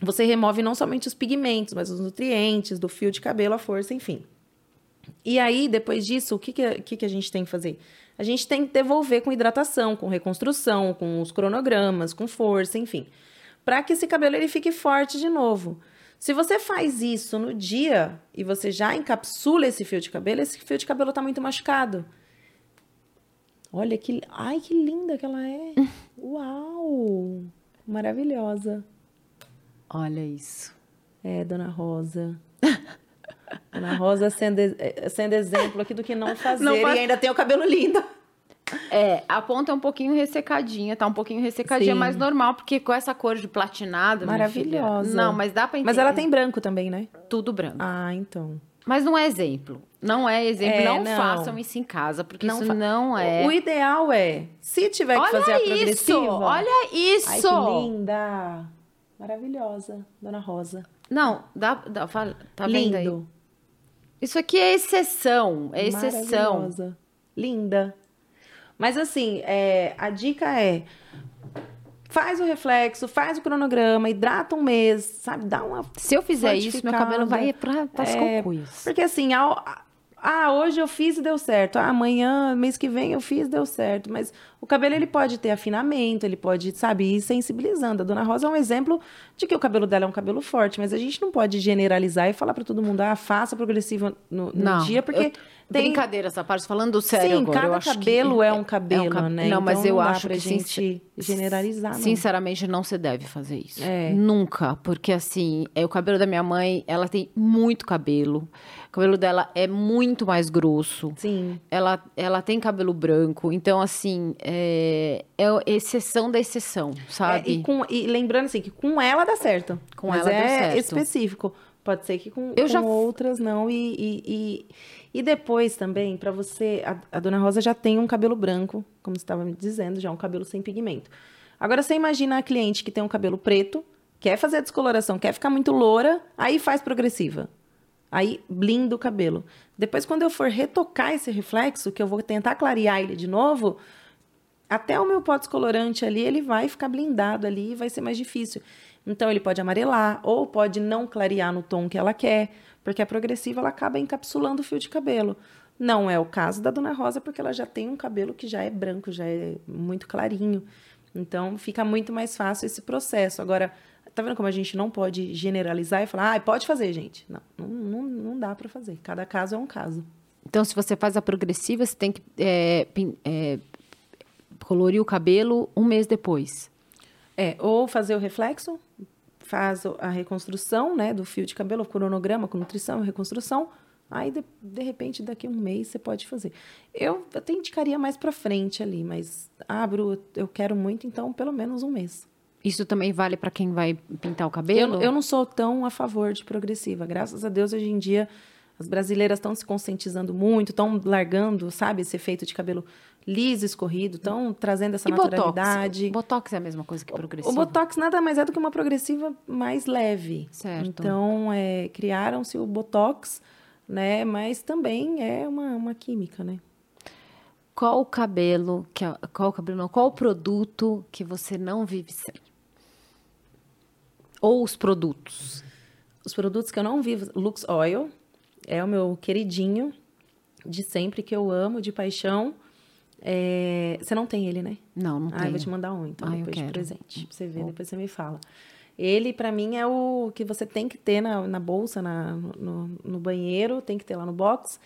você remove não somente os pigmentos, mas os nutrientes do fio de cabelo, a força, enfim. E aí, depois disso, o que que, que que a gente tem que fazer? A gente tem que devolver com hidratação, com reconstrução, com os cronogramas, com força, enfim. Para que esse cabelo ele fique forte de novo. Se você faz isso no dia e você já encapsula esse fio de cabelo, esse fio de cabelo tá muito machucado. Olha que. Ai, que linda que ela é! Uau! Maravilhosa. Olha isso. É, Dona Rosa. Dona Rosa sendo, eh, sendo exemplo aqui do que não fazer Não e ainda tem o cabelo lindo. É, a ponta é um pouquinho ressecadinha, tá um pouquinho ressecadinha, Sim. mas normal, porque com essa cor de platinado, filha- Maravilhosa. Não, mas dá pra entender. Mas ela tem branco também, né? tudo branco. Ah, então. Mas não é exemplo. Não é exemplo. É, não, não. façam isso em casa, porque Não isso não é. O ideal é, se tiver que olha fazer a isso! progressiva. Olha isso! Ai, que linda! Maravilhosa, Dona Rosa. Não, dá, dá fala- tá? Lindo. Isso aqui é exceção, é exceção. Maravilhosa. Linda. Mas assim, é, a dica é faz o reflexo, faz o cronograma, hidrata um mês, sabe? Dá uma. Se eu fizer isso, meu cabelo vai para as É, cocuias. Porque assim, ao- ah, hoje eu fiz e deu certo. Ah, amanhã, mês que vem eu fiz e deu certo. Mas o cabelo ele pode ter afinamento, ele pode, sabe, ir sensibilizando. A Dona Rosa é um exemplo de que o cabelo dela é um cabelo forte, mas a gente não pode generalizar e falar para todo mundo, ah, faça progressiva no, no dia, porque eu- tem Brincadeira essa parte, falando sério Sim, agora. cada cabelo que é um cabelo, cab- né? Não, mas Então eu não acho que gente sincer- generalizar, não. Sinceramente, não se deve fazer isso. É. Nunca, porque assim, é o cabelo da minha mãe, ela tem muito cabelo. O cabelo dela é muito mais grosso. Sim. Ela, ela tem cabelo branco, então assim, é, é exceção da exceção, sabe? É, e, com- e lembrando assim, que com ela dá certo. Com mas ela deu é certo. específico. Pode ser que com, com já- outras não. E, e, e, e depois também, pra você. A, a dona Rosa já tem um cabelo branco, como você estava me dizendo, já um cabelo sem pigmento. Agora você imagina a cliente que tem um cabelo preto, quer fazer a descoloração, quer ficar muito loura, aí faz progressiva. Aí blinda o cabelo. Depois, quando eu for retocar esse reflexo, que eu vou tentar clarear ele de novo, até o meu pó descolorante ali, ele vai ficar blindado ali e vai ser mais difícil. Então, ele pode amarelar ou pode não clarear no tom que ela quer, porque a progressiva ela acaba encapsulando o fio de cabelo. Não é o caso da Dona Rosa, porque ela já tem um cabelo que já é branco, já é muito clarinho. Então, fica muito mais fácil esse processo. Agora, tá vendo como a gente não pode generalizar e falar, ah, pode fazer, gente? Não, não, não, dá para fazer. Cada caso é um caso. Então, se você faz a progressiva, você tem que é, é, colorir o cabelo um mês depois. É, ou fazer o reflexo, faz a reconstrução, né, do fio de cabelo, o cronograma com nutrição e reconstrução. Aí, de, de repente, daqui a um mês você pode fazer. Eu até indicaria mais pra frente ali, mas, Bru, eu quero muito, então, pelo menos um mês. Isso também vale para quem vai pintar o Eu, cabelo? eu não sou tão a favor de progressiva. Graças a Deus, hoje em dia, as brasileiras estão se conscientizando muito, estão largando, sabe, esse efeito de cabelo liso, escorrido, estão trazendo essa E botox? naturalidade. Botox é a mesma coisa que progressiva? O Botox nada mais é do que uma progressiva mais leve. Certo. Então, é, criaram-se o Botox, né? Mas também é uma, uma química, né? Qual o cabelo, que qual o cabelo não, qual o produto que você não vive sem? Ou os produtos? Os produtos que eu não vivo, Lux Oil, é o meu queridinho de sempre, que eu amo, de paixão. É, Você não tem ele, né? Não, não Ah, tem. eu vou te mandar um, então, Ah, depois de presente. Pra você ver, depois você me fala. Ele, pra mim, é o que você tem que ter na, na bolsa, na, no, no banheiro, tem que ter lá no box.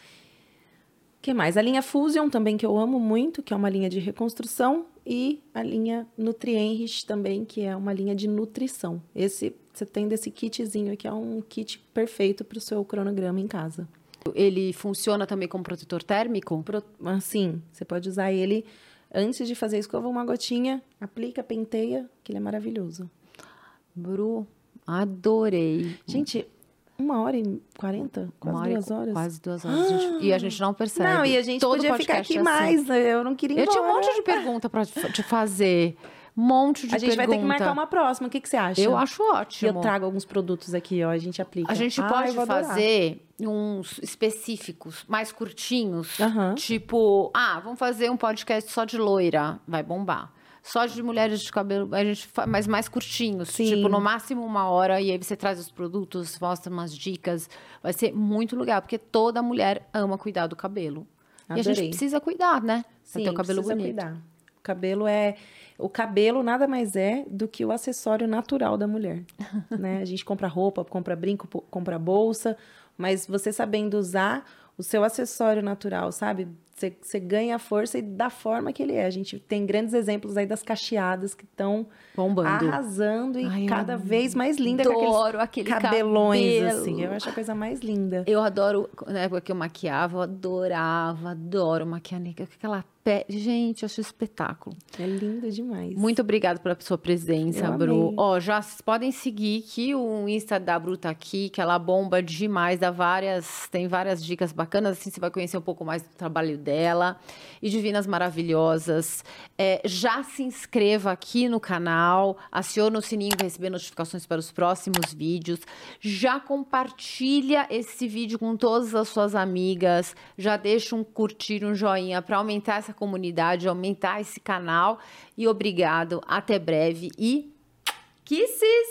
que mais? A linha Fusion também, que eu amo muito, que é uma linha de reconstrução. E a linha Nutrienrich também, que é uma linha de nutrição. Esse, você tem desse kitzinho aqui, é um kit perfeito para o seu cronograma em casa. Ele funciona também como protetor térmico? Pro- Assim, você pode usar ele antes de fazer a escova, uma gotinha, aplica, penteia, que ele é maravilhoso. Bru, adorei. Gente, uma hora e quarenta? Quase hora e duas horas. Quase duas horas. gente. E a gente não percebe. Não, e a gente Todo podia ficar aqui é assim. mais, né? eu não queria ir Eu tinha um embora. monte de pergunta para te fazer. Um monte de A gente vai ter que pergunta. marcar uma próxima, o que, que você acha? Eu acho ótimo. Eu trago alguns produtos aqui, ó, a gente aplica. A gente Ah, pode fazer uns específicos, mais curtinhos. Aham. Tipo, ah, vamos fazer um podcast só de loira. Vai bombar. Só de mulheres de cabelo, a gente faz, mas mais curtinhos. Sim. Tipo, no máximo uma hora. E aí você traz os produtos, mostra umas dicas. Vai ser muito legal, porque toda mulher ama cuidar do cabelo. E a gente Adorei. precisa cuidar, né? Pra Sim, ter o cabelo precisa bonito. cuidar. O cabelo é... O cabelo nada mais é do que o acessório natural da mulher, né? A gente compra roupa, compra brinco, compra bolsa, mas você sabendo usar o seu acessório natural, sabe? Você, você ganha a força e da forma que ele é. A gente tem grandes exemplos aí das cacheadas que estão arrasando e Ai, cada vez mais linda com adoro aqueles aquele cabelões, cabelo. assim. Eu acho a coisa mais linda. Eu adoro, na época que eu maquiava, eu adorava, adoro maquiar com aquela pele. Gente, eu acho espetáculo. É lindo demais. Muito obrigada pela sua presença, Eu Bru. amei. Ó, já s- podem seguir que o Insta da Bru tá aqui, que ela bomba demais, dá várias, tem várias dicas bacanas, assim você vai conhecer um pouco mais do trabalho dela. Dela. E Divinas Maravilhosas, é, já se inscreva aqui no canal, aciona o sininho para receber notificações para os próximos vídeos. Já compartilha esse vídeo com todas as suas amigas. Já deixa um curtir, um joinha para aumentar essa comunidade, aumentar esse canal. E obrigado, até breve e kisses!